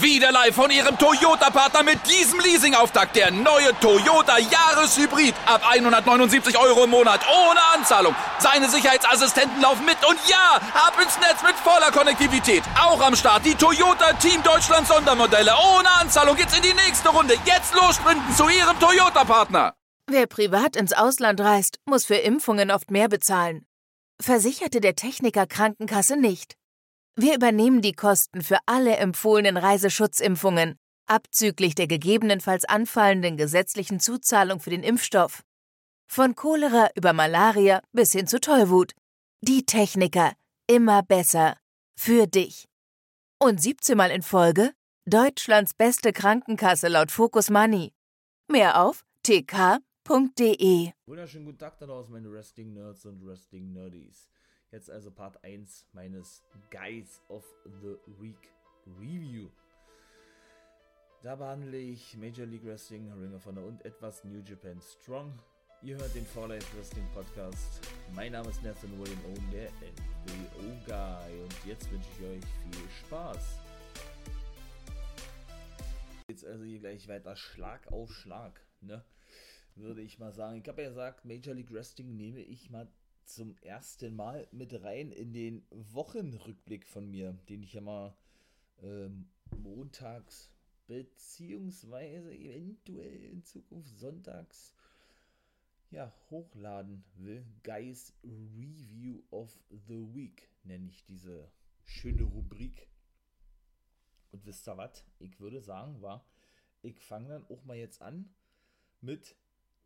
Wieder live von Ihrem Toyota-Partner mit diesem Leasing-Auftakt. Der neue Toyota Jahreshybrid. Ab 179 Euro im Monat. Ohne Anzahlung. Seine Sicherheitsassistenten laufen mit. Und ja, ab ins Netz mit voller Konnektivität. Auch am Start die Toyota Team Deutschland Sondermodelle. Ohne Anzahlung geht's in die nächste Runde. Jetzt los sprinten zu Ihrem Toyota-Partner. Wer privat ins Ausland reist, muss für Impfungen oft mehr bezahlen. Versicherte der Techniker Krankenkasse nicht. Wir übernehmen die Kosten für alle empfohlenen Reiseschutzimpfungen, abzüglich der gegebenenfalls anfallenden gesetzlichen Zuzahlung für den Impfstoff. Von Cholera über Malaria bis hin zu Tollwut. Die Techniker. Immer besser. Für dich. Und 17 Mal in Folge Deutschlands beste Krankenkasse laut Focus Money. Mehr auf tk.de. Wunderschönen guten Tag da draußen, meine Wrestling-Nerds und Wrestling-Nerdies. Jetzt also Part 1 meines Guys of the Week Review. Da behandle ich Major League Wrestling, Ring of Honor und etwas New Japan Strong. Ihr hört den For Life Wrestling Podcast. Mein Name ist Nathan William Owen, der NWO Guy. Und jetzt wünsche ich euch viel Spaß. Jetzt also hier gleich weiter Schlag auf Schlag, ne? Würde ich mal sagen. Ich habe ja gesagt, Major League Wrestling nehme ich mal zum ersten Mal mit rein in den Wochenrückblick von mir, den ich ja mal ähm, montags beziehungsweise eventuell in Zukunft sonntags ja, hochladen will. Guys Review of the Week nenne ich diese schöne Rubrik. Und wisst ihr was? Ich würde sagen, war, ich fange dann auch mal jetzt an mit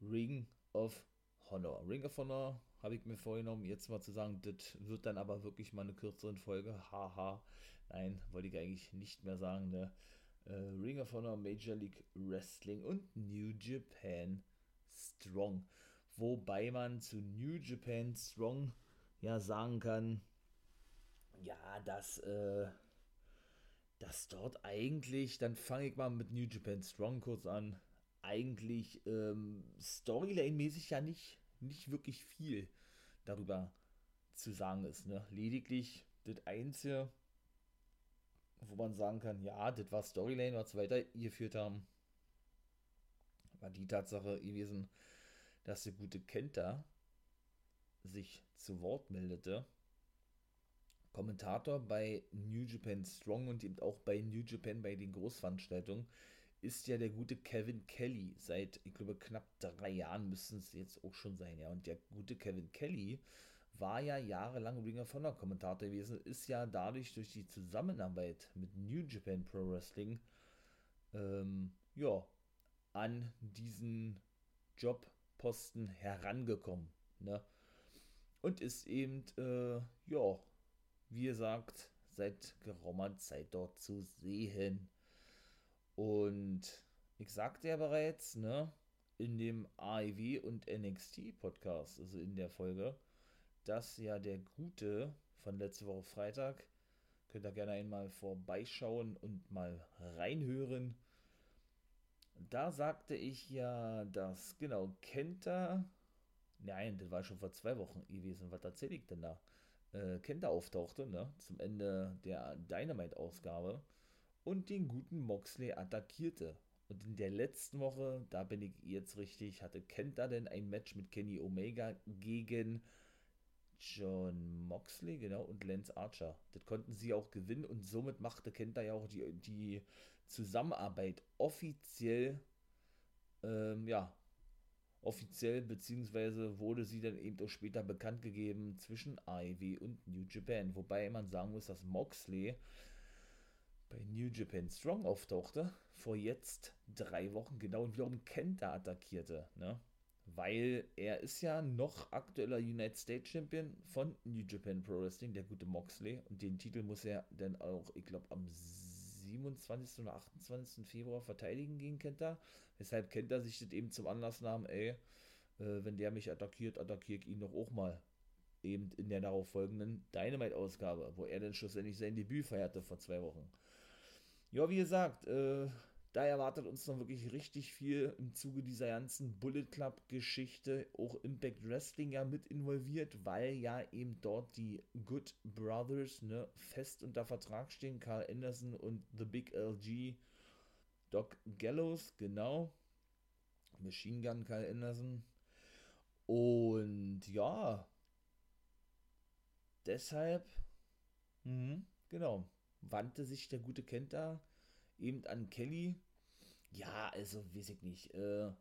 Ring of Honor. Ring of Honor habe ich mir vorgenommen, jetzt mal zu sagen, das wird dann aber wirklich mal eine kürzere Folge. Haha. Nein, wollte ich eigentlich nicht mehr sagen. Ne? Äh, Ring of Honor, Major League Wrestling und New Japan Strong. Wobei man zu New Japan Strong ja sagen kann, ja, dass, äh, dass dort eigentlich, dann fange ich mal mit New Japan Strong kurz an, eigentlich ähm, Storyline-mäßig ja nicht nicht wirklich viel darüber zu sagen ist. Ne? Lediglich das Einzige, wo man sagen kann, ja, das war Storyline, was wir weitergeführt haben, war die Tatsache gewesen, dass der gute Kenta sich zu Wort meldete. Kommentator bei New Japan Strong und eben auch bei New Japan bei den Großveranstaltungen ist ja der gute Kevin Kelly. Seit, ich glaube, knapp drei Jahren müssen es jetzt auch schon sein, ja. Und der gute Kevin Kelly war ja jahrelang Ring of Honor Kommentator gewesen, ist ja dadurch durch die Zusammenarbeit mit New Japan Pro Wrestling, ähm, ja, an diesen Jobposten herangekommen, ne? Und ist eben, äh, ja, wie gesagt, seit geraumer Zeit dort zu sehen. Und ich sagte ja bereits, ne, in dem AEW und NXT Podcast, also in der Folge, dass ja der Gute von letzte Woche Freitag, könnt ihr gerne einmal vorbeischauen und mal reinhören. Da sagte ich ja, dass, genau, Kenta, nein, das war schon vor zwei Wochen gewesen, was erzähle ich denn da? Äh, Kenta auftauchte, ne, zum Ende der Dynamite-Ausgabe und den guten Moxley attackierte. Und in der letzten Woche, da bin ich jetzt richtig, hatte Kenta denn ein Match mit Kenny Omega gegen John Moxley, genau, und Lance Archer. Das konnten sie auch gewinnen und somit machte Kenta ja auch die, die Zusammenarbeit offiziell, ähm, ja, offiziell, beziehungsweise wurde sie dann eben auch später bekannt gegeben zwischen AEW und New Japan. Wobei man sagen muss, dass Moxley bei New Japan Strong auftauchte, vor jetzt drei Wochen genau und wiederum Kenta attackierte, ne? Weil er ist ja noch aktueller United States Champion von New Japan Pro Wrestling, der gute Moxley. Und den Titel muss er dann auch, ich glaube, am 27. oder 28. Februar verteidigen gegen Kenta. Weshalb Kenta sich das eben zum Anlass nahm, ey, äh, wenn der mich attackiert, attackiere ich ihn doch auch mal. Eben in der darauf folgenden Dynamite-Ausgabe, wo er dann schlussendlich sein Debüt feierte vor zwei Wochen. Ja, wie gesagt, äh, da erwartet uns noch wirklich richtig viel im Zuge dieser ganzen Bullet Club Geschichte, auch Impact Wrestling ja mit involviert, weil ja eben dort die Good Brothers ne, fest unter Vertrag stehen, Carl Anderson und The Big LG, Doc Gallows, genau, Machine Gun Carl Anderson. Und ja, deshalb, mh, genau, wandte sich der gute Kenta eben an Kelly. Ja, also weiß ich nicht. Äh,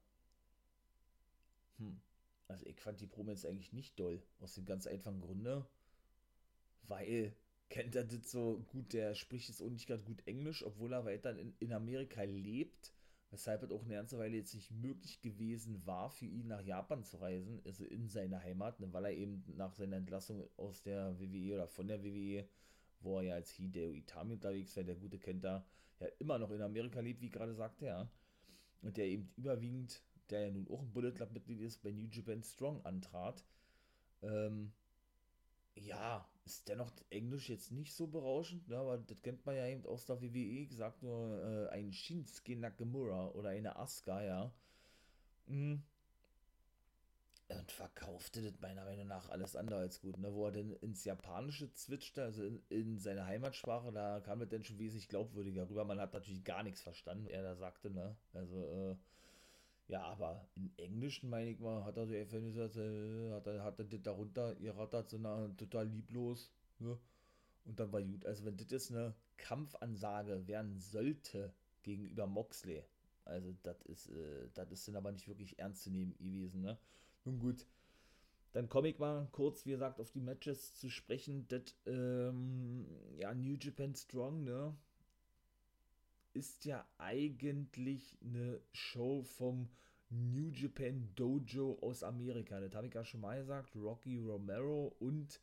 hm. Also ich fand die Promo jetzt eigentlich nicht doll. Aus dem ganz einfachen Grunde. Weil kennt er das so gut, der spricht jetzt auch nicht gerade gut Englisch, obwohl er weiter in, in Amerika lebt. Weshalb es auch eine ganze Weile jetzt nicht möglich gewesen war, für ihn nach Japan zu reisen, also in seine Heimat, ne, weil er eben nach seiner Entlassung aus der WWE oder von der WWE, wo er ja als Hideo Itami unterwegs war, der gute kennt da, ja immer noch in Amerika lebt, wie gerade sagte, ja. Und der eben überwiegend, der ja nun auch ein Bullet Club Mitglied ist, bei New Japan Strong antrat. Ähm, ja, ist dennoch Englisch jetzt nicht so berauschend, ne, aber das kennt man ja eben aus der WWE, gesagt nur äh, ein Shinsuke Nakamura oder eine Asuka, ja. Mhm und verkaufte das meiner Meinung nach alles andere als gut. Ne? Wo er denn ins Japanische zwitschte, also in, in seine Heimatsprache, da kam das dann schon wesentlich glaubwürdiger rüber. Man hat natürlich gar nichts verstanden, er da sagte, ne? Also, äh, ja, aber im Englischen, meine ich mal, hat er so einfach gesagt, äh, hat er, hat er das darunter gerattert, so eine, total lieblos, ne? Und dann war gut. Also, wenn das jetzt eine Kampfansage werden sollte gegenüber Moxley, also das ist, äh, das ist dann aber nicht wirklich ernst zu nehmen gewesen, ne? Nun gut. Dann komme ich mal kurz, wie gesagt, auf die Matches zu sprechen. Das, ähm, ja, New Japan Strong, ne? Ist ja eigentlich eine Show vom New Japan Dojo aus Amerika. Das habe ich ja schon mal gesagt. Rocky Romero und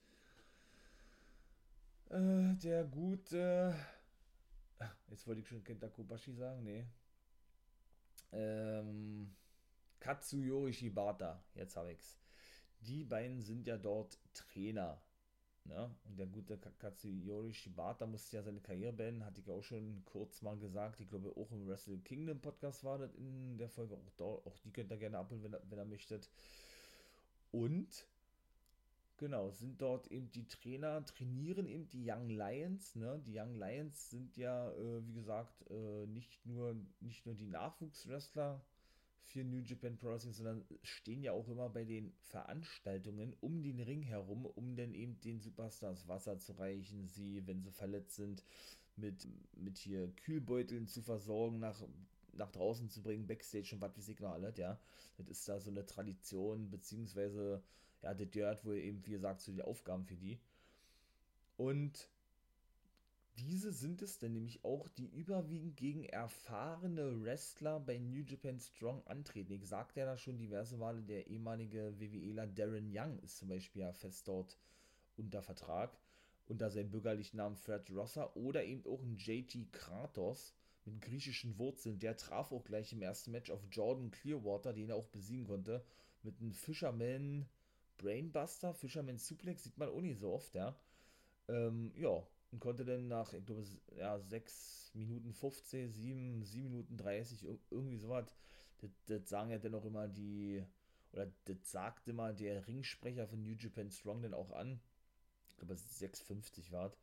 äh, der gute. Jetzt wollte ich schon Kenta Kobashi sagen, nee. Ähm Katsuyori Shibata, jetzt habe ich's. Die beiden sind ja dort Trainer. Ne? Und der gute Katsuyori Shibata musste ja seine Karriere beenden, hatte ich auch schon kurz mal gesagt. Ich glaube, auch im Wrestle Kingdom Podcast war das in der Folge. Auch, dort, auch die könnt ihr gerne abholen, wenn, wenn ihr möchtet. Und Genau, sind dort eben die Trainer, trainieren eben die Young Lions. Ne? Die Young Lions sind ja, äh, wie gesagt, äh, nicht, nur, nicht nur die Nachwuchswrestler, für New Japan Pro Wrestling, sondern stehen ja auch immer bei den Veranstaltungen um den Ring herum, um dann eben den Superstars Wasser zu reichen, sie, wenn sie verletzt sind, mit, mit hier Kühlbeuteln zu versorgen, nach, nach draußen zu bringen, Backstage und was weiß ich noch alles, ja. Das ist da so eine Tradition, beziehungsweise, ja, das gehört wohl eben, wie gesagt, zu den Aufgaben für die. Und diese sind es denn nämlich auch, die überwiegend gegen erfahrene Wrestler bei New Japan Strong antreten. Ich sagte ja da schon diverse Male, der ehemalige WWEler Darren Young ist zum Beispiel ja fest dort unter Vertrag, unter seinem bürgerlichen Namen Fred Rosser oder eben auch ein JT Kratos mit griechischen Wurzeln. Der traf auch gleich im ersten Match auf Jordan Clearwater, den er auch besiegen konnte, mit einem Fisherman Brainbuster, Fisherman Suplex, sieht man auch nicht so oft, ja. Ähm, ja, und konnte dann nach, ich glaube, ja, 6 Minuten 15, 7, 7 Minuten 30, irgendwie sowas, das, das sagen ja dann auch immer die, oder das sagt immer der Ringsprecher von New Japan Strong dann auch an, ich glaube, 6,50 war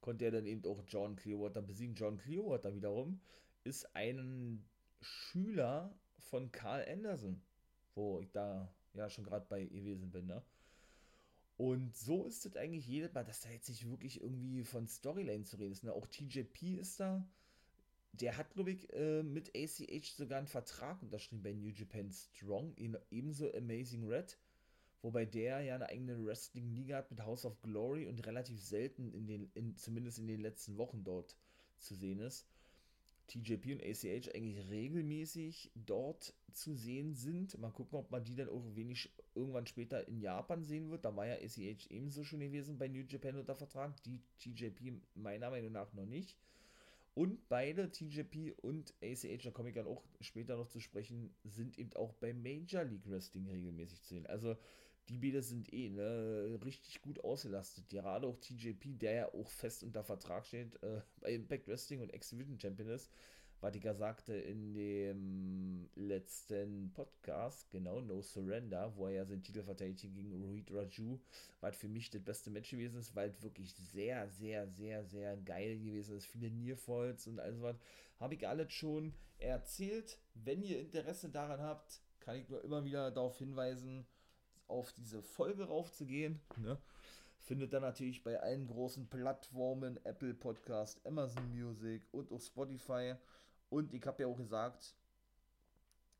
konnte er dann eben auch John Clearwater besiegen. John Clearwater wiederum ist ein Schüler von Carl Anderson, wo ich da ja schon gerade bei gewesen bin, ne? Und so ist es eigentlich jedes Mal, dass da jetzt nicht wirklich irgendwie von Storyline zu reden ist. Ne? Auch TJP ist da. Der hat, glaube ich, äh, mit ACH sogar einen Vertrag unterschrieben bei New Japan Strong, ebenso Amazing Red. Wobei der ja eine eigene Wrestling-Liga hat mit House of Glory und relativ selten, in den, in, zumindest in den letzten Wochen dort zu sehen ist. TJP und ACH eigentlich regelmäßig dort zu sehen sind. Mal gucken, ob man die dann auch wenig irgendwann später in Japan sehen wird. Da war ja ACH ebenso schon gewesen bei New Japan unter Vertrag. Die TJP meiner Meinung nach noch nicht. Und beide, TJP und ACH, da komme ich dann auch später noch zu sprechen, sind eben auch bei Major League Wrestling regelmäßig zu sehen. Also die beiden sind eh ne, richtig gut ausgelastet. Gerade auch TJP, der ja auch fest unter Vertrag steht, äh, bei Impact Wrestling und X-Division Champion ist, ja sagte in dem letzten Podcast, genau, No Surrender, wo er ja seinen Titel verteidigt gegen Rohit Raju, was für mich das beste Match gewesen ist, weil es wirklich sehr, sehr, sehr, sehr geil gewesen ist. Viele Nearfalls und alles was. Habe ich alles schon erzählt. Wenn ihr Interesse daran habt, kann ich nur immer wieder darauf hinweisen, auf diese Folge raufzugehen. Ne? Findet dann natürlich bei allen großen Plattformen, Apple Podcast, Amazon Music und auch Spotify. Und ich habe ja auch gesagt,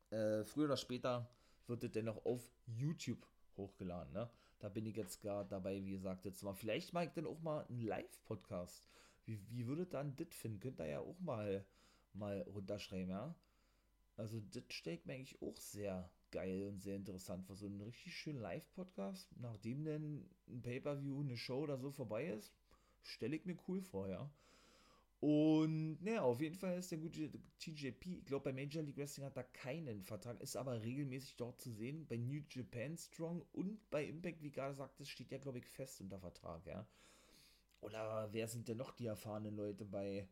äh, früher oder später wird es dennoch auf YouTube hochgeladen. Ne? Da bin ich jetzt gerade dabei, wie gesagt, jetzt mal. Vielleicht mache ich dann auch mal einen Live-Podcast. Wie, wie würdet dann das finden? Könnt ihr ja auch mal, mal runterschreiben, ja? Also, das steckt mir eigentlich auch sehr geil und sehr interessant vor. So einen richtig schönen Live-Podcast, nachdem denn ein Pay-Per-View, eine Show oder so vorbei ist, stelle ich mir cool vor, ja. Und naja, auf jeden Fall ist der gute TJP, ich glaube bei Major League Wrestling hat er keinen Vertrag, ist aber regelmäßig dort zu sehen. Bei New Japan Strong und bei Impact, wie gerade sagt, das steht ja, glaube ich, fest unter Vertrag, ja. Oder wer sind denn noch die erfahrenen Leute bei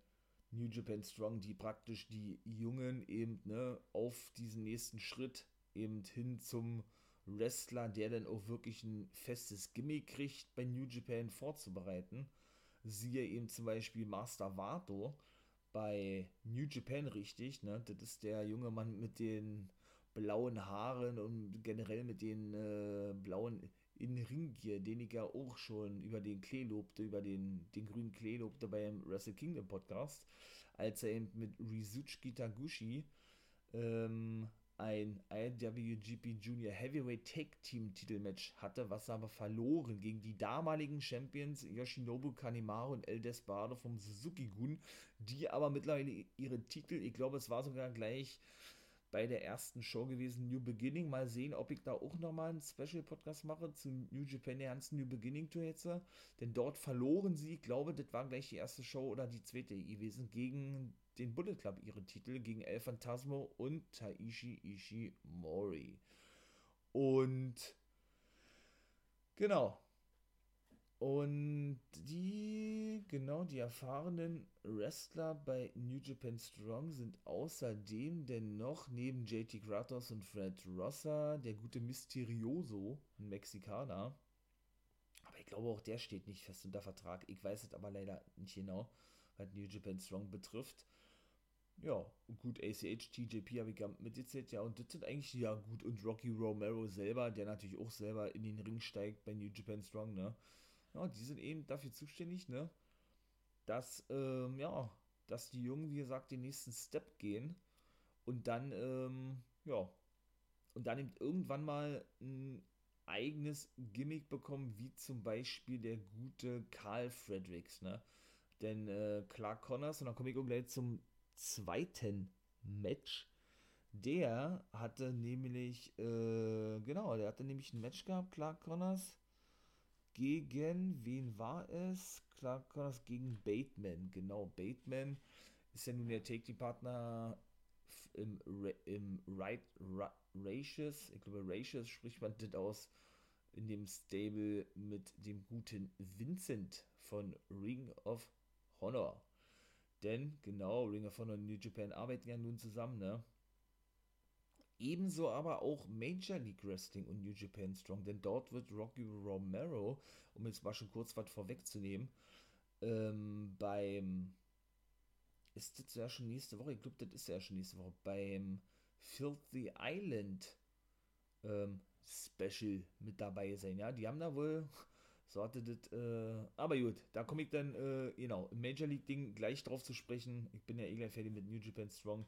New Japan Strong, die praktisch die Jungen eben ne, auf diesen nächsten Schritt eben hin zum Wrestler, der dann auch wirklich ein festes Gimmick kriegt, bei New Japan vorzubereiten. Siehe eben zum Beispiel Master Vato bei New Japan richtig, ne? Das ist der junge Mann mit den blauen Haaren und generell mit den äh, blauen Innenringgier, den ich ja auch schon über den Klee lobte, über den, den grünen Klee lobte beim Wrestle Kingdom Podcast, als er eben mit Rizuchi Taguchi ähm, ein IWGP Junior Heavyweight Tag Team Titelmatch hatte, was aber verloren gegen die damaligen Champions Yoshinobu Kanemaru und El Desperado vom Suzuki-Gun, die aber mittlerweile ihre Titel, ich glaube, es war sogar gleich bei der ersten Show gewesen, New Beginning. Mal sehen, ob ich da auch nochmal einen Special-Podcast mache zu New Japan, der ganzen New Beginning Tour jetzt. Denn dort verloren sie, ich glaube, das war gleich die erste Show oder die zweite gewesen, gegen den Bullet Club ihre Titel gegen El Phantasmo und Taishi Ishimori. Und genau. Und die, genau, die erfahrenen Wrestler bei New Japan Strong sind außerdem denn noch neben JT Kratos und Fred Rossa der gute Mysterioso, ein Mexikaner. Aber ich glaube auch der steht nicht fest unter Vertrag. Ich weiß es aber leider nicht genau, was New Japan Strong betrifft ja, gut, ACH, TJP habe ich mitgezählt, ja, und das sind eigentlich, ja, gut, und Rocky Romero selber, der natürlich auch selber in den Ring steigt bei New Japan Strong, ne? Ja, die sind eben dafür zuständig, ne? Dass, ähm, ja, dass die Jungen, wie gesagt, den nächsten Step gehen und dann, ähm, ja, und dann eben irgendwann mal ein eigenes Gimmick bekommen, wie zum Beispiel der gute Carl Fredericks, ne? Denn äh, Clark Connors, und dann komme ich auch gleich zum zweiten Match. Der hatte nämlich, äh, genau, der hatte nämlich ein Match gehabt, Clark Connors gegen, wen war es? Clark Connors gegen Bateman, genau, Bateman ist ja nun der Take-Partner im, im Right, Ratius, ich glaube Ratius spricht man das aus, in dem Stable mit dem guten Vincent von Ring of Honor. Denn, genau, Ring of Honor und New Japan arbeiten ja nun zusammen, ne? Ebenso aber auch Major League Wrestling und New Japan Strong, denn dort wird Rocky Romero, um jetzt mal schon kurz was vorwegzunehmen, ähm, beim, ist das ja schon nächste Woche, ich glaube, das ist ja schon nächste Woche, beim Filthy Island ähm, Special mit dabei sein, ja, die haben da wohl so hatte das, äh, aber gut, da komme ich dann, äh, genau, im Major League Ding gleich drauf zu sprechen. Ich bin ja eh gleich fertig mit New Japan Strong.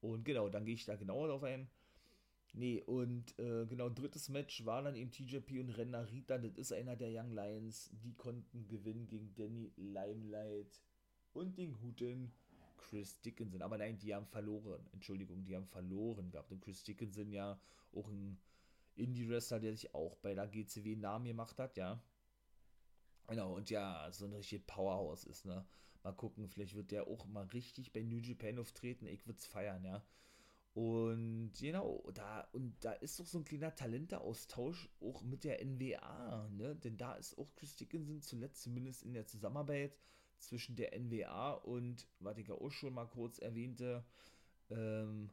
Und genau, dann gehe ich da genauer drauf ein. Nee, und äh, genau, drittes Match war dann eben TJP und Renner Rita. Das ist einer der Young Lions. Die konnten gewinnen gegen Danny Limelight und den guten Chris Dickinson. Aber nein, die haben verloren. Entschuldigung, die haben verloren gehabt. Und Chris Dickinson ja auch ein Indie-Wrestler, der sich auch bei der GCW Namen gemacht hat, ja. Genau, und ja, so ein richtig Powerhouse ist, ne? Mal gucken, vielleicht wird der auch mal richtig bei New Japan auftreten. Ich würde es feiern, ja. Und genau, da, und da ist doch so ein kleiner Talenteaustausch auch mit der NWA, ne? Denn da ist auch Chris Dickinson zuletzt zumindest in der Zusammenarbeit zwischen der NWA und, was ich auch schon mal kurz erwähnte, ähm,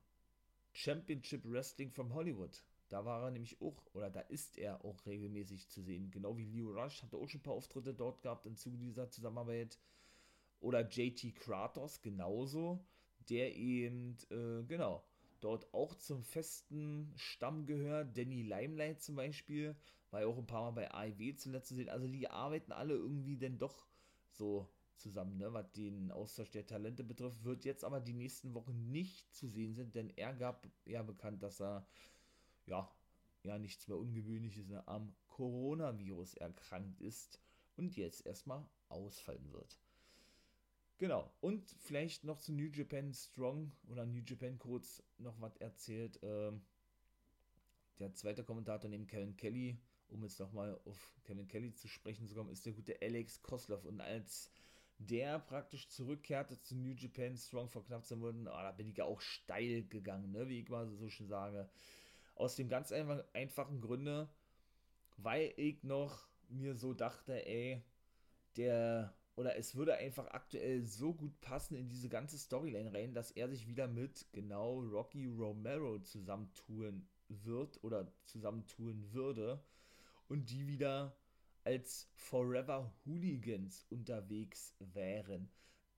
Championship Wrestling from Hollywood. Da war er nämlich auch, oder da ist er auch regelmäßig zu sehen. Genau wie Leo Rush, hatte auch schon ein paar Auftritte dort gehabt im Zuge dieser Zusammenarbeit. Oder JT Kratos genauso, der eben, äh, genau, dort auch zum festen Stamm gehört. Danny Limelight zum Beispiel, war ja auch ein paar Mal bei AIW zuletzt zu sehen. Also die arbeiten alle irgendwie denn doch so zusammen, ne, was den Austausch der Talente betrifft, wird jetzt aber die nächsten Wochen nicht zu sehen sind, denn er gab ja bekannt, dass er ja, ja nichts mehr Ungewöhnliches ne, am Coronavirus erkrankt ist und jetzt erstmal ausfallen wird. Genau, und vielleicht noch zu New Japan Strong oder New Japan kurz noch was erzählt. Ähm, der zweite Kommentator neben Kevin Kelly, um jetzt nochmal auf Kevin Kelly zu sprechen zu kommen, ist der gute Alex Koslov. Und als der praktisch zurückkehrte zu New Japan Strong vor knapp zwei Monaten, oh, da bin ich ja auch steil gegangen, ne, wie ich mal so schön sage. Aus dem ganz einfach, einfachen Gründe, weil ich noch mir so dachte, ey, der, oder es würde einfach aktuell so gut passen in diese ganze Storyline rein, dass er sich wieder mit genau Rocky Romero zusammentun wird oder zusammentun würde und die wieder als Forever Hooligans unterwegs wären.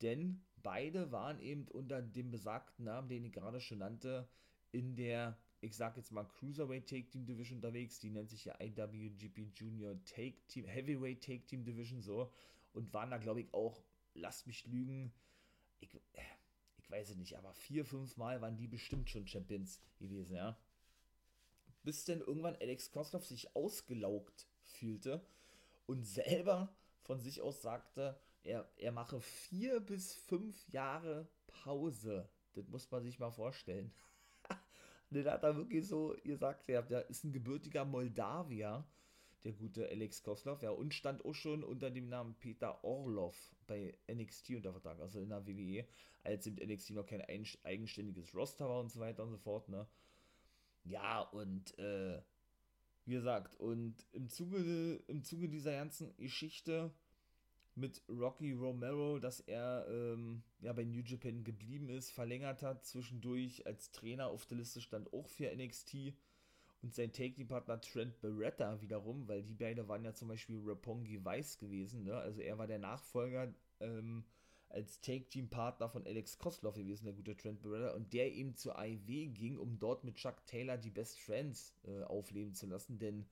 Denn beide waren eben unter dem besagten Namen, den ich gerade schon nannte, in der ich sag jetzt mal Cruiserweight Take Team Division unterwegs, die nennt sich ja IWGP Junior Take Team, Heavyweight Take Team Division so und waren da glaube ich auch, lasst mich lügen, ich, ich weiß es nicht, aber vier, fünf Mal waren die bestimmt schon Champions gewesen, ja. Bis denn irgendwann Alex Koslov sich ausgelaugt fühlte und selber von sich aus sagte, er, er mache vier bis fünf Jahre Pause. Das muss man sich mal vorstellen. Den hat er wirklich so gesagt, ja, der ist ein gebürtiger Moldawier, der gute Alex Koslov, ja, und stand auch schon unter dem Namen Peter Orlov bei NXT unter Vertrag, also in der WWE, als im NXT noch kein eigenständiges Roster war und so weiter und so fort, ne. Ja, und, äh, wie gesagt, und im Zuge, im Zuge dieser ganzen Geschichte mit Rocky Romero, dass er ähm, ja bei New Japan geblieben ist, verlängert hat, zwischendurch als Trainer auf der Liste stand auch für NXT und sein Take-Team-Partner Trent Beretta wiederum, weil die beiden waren ja zum Beispiel Rapongi Weiss gewesen, ne? also er war der Nachfolger ähm, als Take-Team-Partner von Alex Koslov gewesen, der gute Trent Beretta, und der eben zur AIW ging, um dort mit Chuck Taylor die Best Friends äh, aufleben zu lassen, denn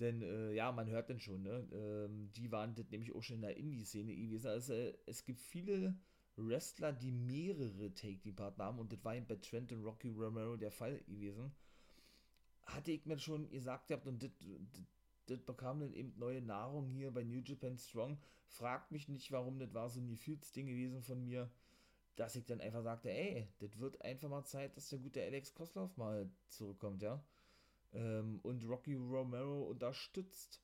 denn äh, ja, man hört denn schon, ne? Ähm, die waren das nämlich auch schon in der Indie-Szene gewesen. Also äh, es gibt viele Wrestler, die mehrere Take-Team-Partner haben und das war eben bei Trent und Rocky Romero der Fall gewesen. Hatte ich mir schon gesagt gehabt und das, bekam dann eben neue Nahrung hier bei New Japan Strong. Fragt mich nicht, warum das war so ein Gefühlsding gewesen von mir, dass ich dann einfach sagte, ey, das wird einfach mal Zeit, dass der gute Alex Koslov mal zurückkommt, ja ähm, und Rocky Romero unterstützt.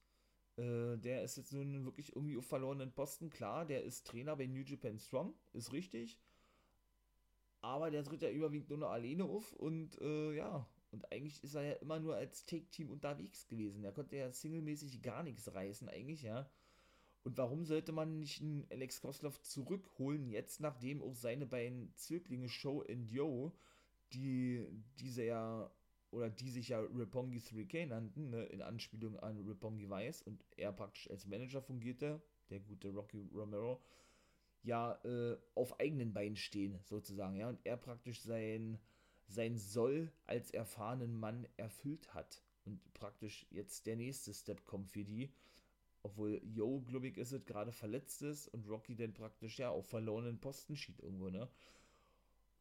Äh, der ist jetzt nun wirklich irgendwie auf verlorenen Posten. Klar, der ist Trainer bei New Japan Strong, ist richtig. Aber der tritt ja überwiegend nur noch alleine auf und äh, ja, und eigentlich ist er ja immer nur als Take-Team unterwegs gewesen. Er konnte ja singlemäßig gar nichts reißen, eigentlich, ja. Und warum sollte man nicht einen Alex Koslov zurückholen, jetzt nachdem auch seine beiden Zöglinge Show und Yo, die diese ja oder die sich ja Roppongi 3K nannten, ne, in Anspielung an Roppongi Weiß und er praktisch als Manager fungierte, der gute Rocky Romero, ja, äh, auf eigenen Beinen stehen, sozusagen, ja, und er praktisch sein, sein Soll als erfahrenen Mann erfüllt hat. Und praktisch jetzt der nächste Step kommt für die, obwohl Yo, glaube ich, ist es, gerade verletzt ist und Rocky dann praktisch ja auf verlorenen Posten schied irgendwo, ne,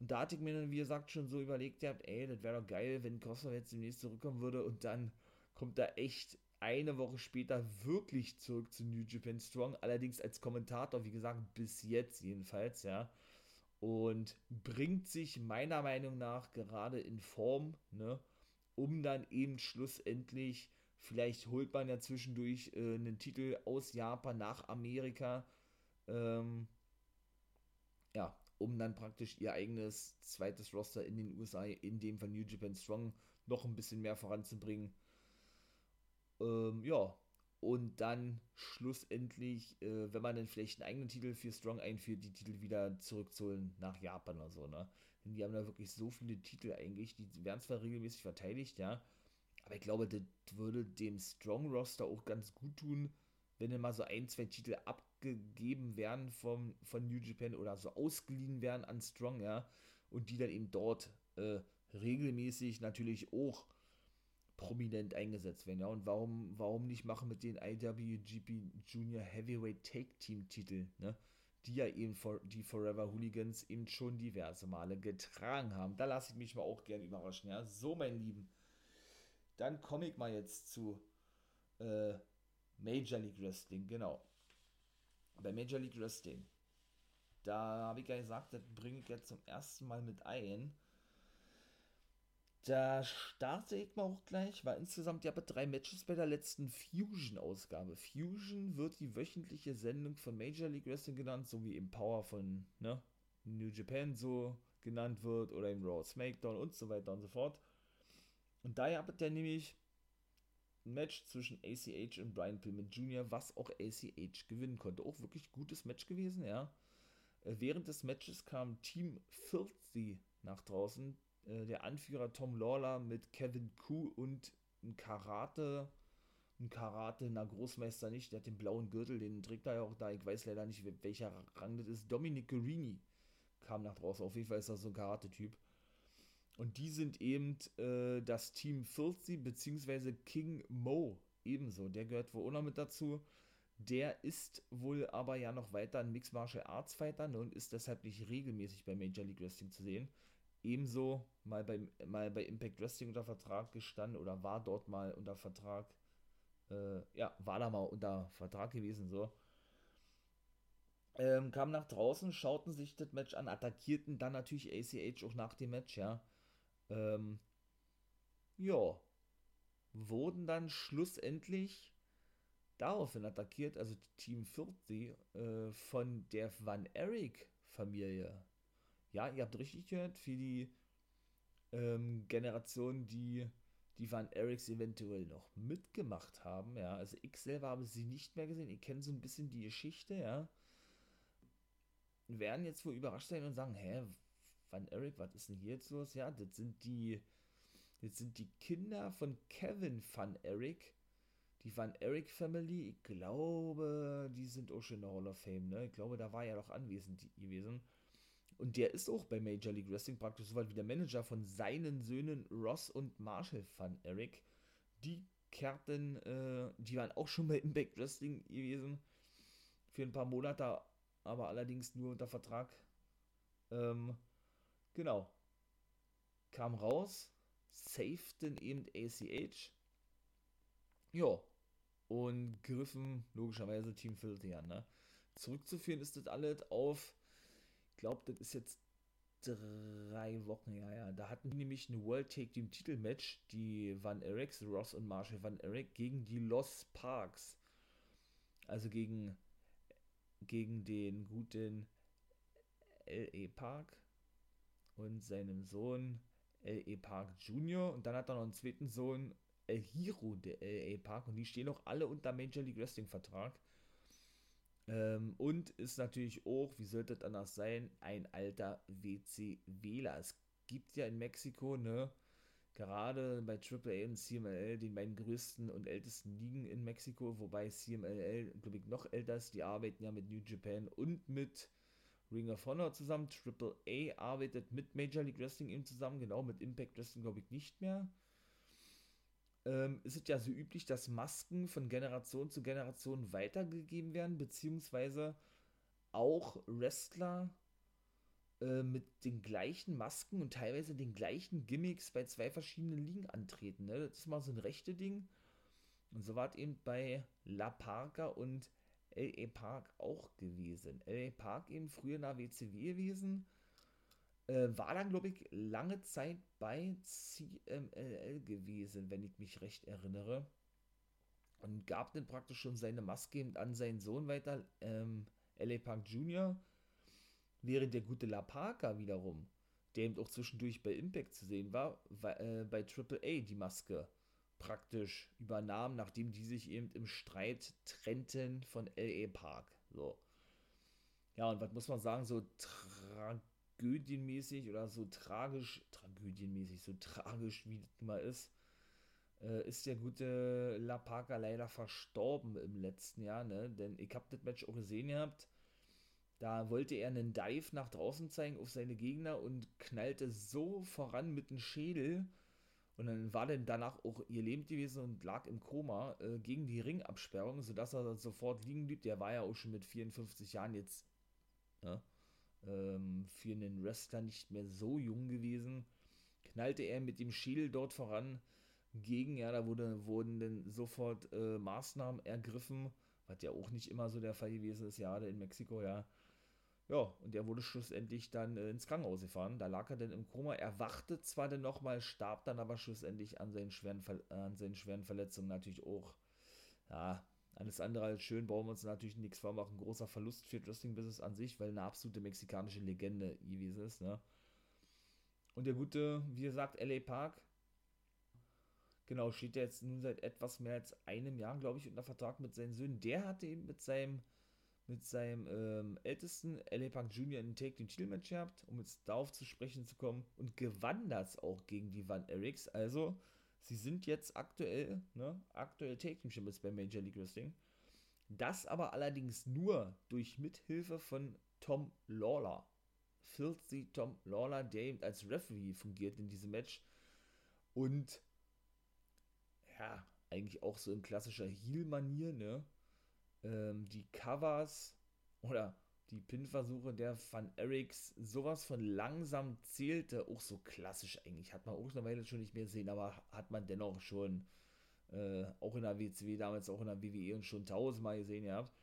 und da hatte ich mir dann, wie gesagt, schon so überlegt gehabt, ey, das wäre doch geil, wenn Kosovo jetzt demnächst zurückkommen würde. Und dann kommt er echt eine Woche später wirklich zurück zu New Japan Strong, allerdings als Kommentator, wie gesagt, bis jetzt jedenfalls, ja. Und bringt sich meiner Meinung nach gerade in Form, ne, um dann eben schlussendlich, vielleicht holt man ja zwischendurch äh, einen Titel aus Japan nach Amerika, ähm, ja, um dann praktisch ihr eigenes zweites Roster in den USA, in dem von New Japan Strong, noch ein bisschen mehr voranzubringen. Ähm, ja, und dann schlussendlich, äh, wenn man dann vielleicht einen eigenen Titel für Strong einführt, die Titel wieder zurückzuholen nach Japan oder so, ne? Denn die haben da wirklich so viele Titel eigentlich, die werden zwar regelmäßig verteidigt, ja, aber ich glaube, das würde dem Strong-Roster auch ganz gut tun, wenn dann mal so ein, zwei Titel abgegeben werden vom, von New Japan oder so ausgeliehen werden an Strong, ja, und die dann eben dort äh, regelmäßig natürlich auch prominent eingesetzt werden, ja, und warum, warum nicht machen mit den IWGP Junior Heavyweight Take Team Titel, ne, die ja eben for, die Forever Hooligans eben schon diverse Male getragen haben. Da lasse ich mich mal auch gerne überraschen, ja, so mein Lieben. Dann komme ich mal jetzt zu äh, Major League Wrestling, genau. Bei Major League Wrestling, da habe ich ja gesagt, das bringe ich jetzt zum ersten Mal mit ein. Da starte ich mal auch gleich, weil insgesamt ja drei Matches bei der letzten Fusion-Ausgabe. Fusion wird die wöchentliche Sendung von Major League Wrestling genannt, so wie im Power von ne, New Japan so genannt wird oder im Raw SmackDown und so weiter und so fort. Und daher habt ihr nämlich ein Match zwischen ACH und Brian Pillman Jr., was auch ACH gewinnen konnte. Auch wirklich gutes Match gewesen, ja. Äh, während des Matches kam Team 40 nach draußen. Äh, der Anführer Tom Lawler mit Kevin Koo und ein Karate, ein Karate, na Großmeister nicht, der hat den blauen Gürtel, den trägt er ja auch da, ich weiß leider nicht, welcher Rang das ist. Dominic Guarini kam nach draußen, auf jeden Fall ist das so ein Karate-Typ. Und die sind eben äh, das Team 40 beziehungsweise King Mo ebenso. Der gehört wohl auch noch mit dazu. Der ist wohl aber ja noch weiter ein Mixed Martial Arts Fighter ne, und ist deshalb nicht regelmäßig bei Major League Wrestling zu sehen. Ebenso mal bei, mal bei Impact Wrestling unter Vertrag gestanden oder war dort mal unter Vertrag. Äh, ja, war da mal unter Vertrag gewesen, so. Ähm, kamen nach draußen, schauten sich das Match an, attackierten dann natürlich ACH auch nach dem Match, ja ähm, ja, wurden dann schlussendlich daraufhin attackiert, also Team 40 äh, von der Van Eric Familie. Ja, ihr habt richtig gehört, für die ähm, Generation, die die Van Erics eventuell noch mitgemacht haben, ja, also ich selber habe sie nicht mehr gesehen, ich kenne so ein bisschen die Geschichte, ja, werden jetzt wohl überrascht sein und sagen, hä, Van Eric, was ist denn hier jetzt los? Ja, das sind die, das sind die Kinder von Kevin Van Eric. Die Van Eric Family, ich glaube, die sind auch schon in der Hall of Fame, ne? Ich glaube, da war er doch anwesend gewesen. Und der ist auch bei Major League Wrestling praktisch so weit wie der Manager von seinen Söhnen Ross und Marshall Van Eric. Die kehrten, äh, die waren auch schon bei Impact Wrestling gewesen. Für ein paar Monate, aber allerdings nur unter Vertrag. Ähm, Genau. Kam raus, safeten eben ACH. Ja. Und griffen logischerweise Team 40 an. Ne? Zurückzuführen ist das alles auf, ich glaube, das ist jetzt drei Wochen, ja, ja. Da hatten die nämlich ein World Take Team Titelmatch, die Van Eriks, Ross und Marshall Van Erik, gegen die Lost Parks. Also gegen, gegen den guten L.E. Park und seinem Sohn L.A. Park Jr. Und dann hat er noch einen zweiten Sohn, El Hiro, der L.A. Park. Und die stehen auch alle unter Major League Wrestling Vertrag. Ähm, und ist natürlich auch, wie sollte das anders sein, ein alter WC-Wähler. Es gibt ja in Mexiko, ne, gerade bei AAA und CMLL, den beiden größten und ältesten Ligen in Mexiko, wobei CMLL, glaube ich, noch älter ist. Die arbeiten ja mit New Japan und mit Ring of Honor zusammen. Triple A arbeitet mit Major League Wrestling eben zusammen, genau mit Impact Wrestling glaube ich nicht mehr. Ähm, ist es ja so üblich, dass Masken von Generation zu Generation weitergegeben werden, beziehungsweise auch Wrestler äh, mit den gleichen Masken und teilweise den gleichen Gimmicks bei zwei verschiedenen Ligen antreten. Ne? Das ist mal so ein rechte Ding. Und so war es eben bei La Parca und L.A. Park auch gewesen. L.A. Park eben früher der WCW gewesen. Äh, war dann, glaube ich, lange Zeit bei CMLL gewesen, wenn ich mich recht erinnere. Und gab dann praktisch schon seine Maske eben an seinen Sohn weiter, ähm, L.A. Park Jr., während der gute La Parka wiederum, der eben auch zwischendurch bei Impact zu sehen war, war äh, bei AAA die Maske praktisch übernahm, nachdem die sich eben im Streit trennten von LA Park. So. Ja, und was muss man sagen, so tragödienmäßig oder so tragisch, tragödienmäßig, so tragisch wie das mal ist, äh, ist der gute La Parka leider verstorben im letzten Jahr, ne? Denn ich hab das Match auch gesehen gehabt. Da wollte er einen Dive nach draußen zeigen auf seine Gegner und knallte so voran mit dem Schädel. Und dann war dann danach auch ihr Leben gewesen und lag im Koma äh, gegen die Ringabsperrung, sodass er sofort liegen blieb. Der war ja auch schon mit 54 Jahren jetzt ja, ähm, für einen Wrestler nicht mehr so jung gewesen. Knallte er mit dem Schädel dort voran gegen, ja, da wurde, wurden dann sofort äh, Maßnahmen ergriffen, was ja auch nicht immer so der Fall gewesen ist, ja, in Mexiko, ja. Ja, und er wurde schlussendlich dann äh, ins Krankenhaus gefahren. Da lag er dann im Koma. Er wachte zwar dann nochmal, starb dann aber schlussendlich an seinen schweren, an seinen schweren Verletzungen natürlich auch. Ja, alles andere als schön, brauchen wir uns natürlich nichts vormachen. Großer Verlust für Wrestling-Business an sich, weil eine absolute mexikanische Legende gewesen ist, ne? Und der gute, wie gesagt, LA Park, genau, steht er jetzt nun seit etwas mehr als einem Jahr, glaube ich, unter Vertrag mit seinen Söhnen. Der hatte eben mit seinem, mit seinem ähm, ältesten LA Park Jr. einen Take Team Titelmatch gehabt, um jetzt darauf zu sprechen zu kommen und gewann das auch gegen die Van Erics. Also, sie sind jetzt aktuell, ne, aktuell Take Team Champions bei Major League Wrestling. Das aber allerdings nur durch Mithilfe von Tom Lawler. Filthy Tom Lawler, der eben als Referee fungiert in diesem Match. Und ja, eigentlich auch so in klassischer Heel-Manier, ne? Ähm, die Covers oder die Pin-Versuche der Van Erics sowas von langsam zählte, auch so klassisch eigentlich. Hat man auch eine Weile schon nicht mehr gesehen, aber hat man dennoch schon, äh, auch in der WCW damals, auch in der WWE und schon tausendmal gesehen gehabt.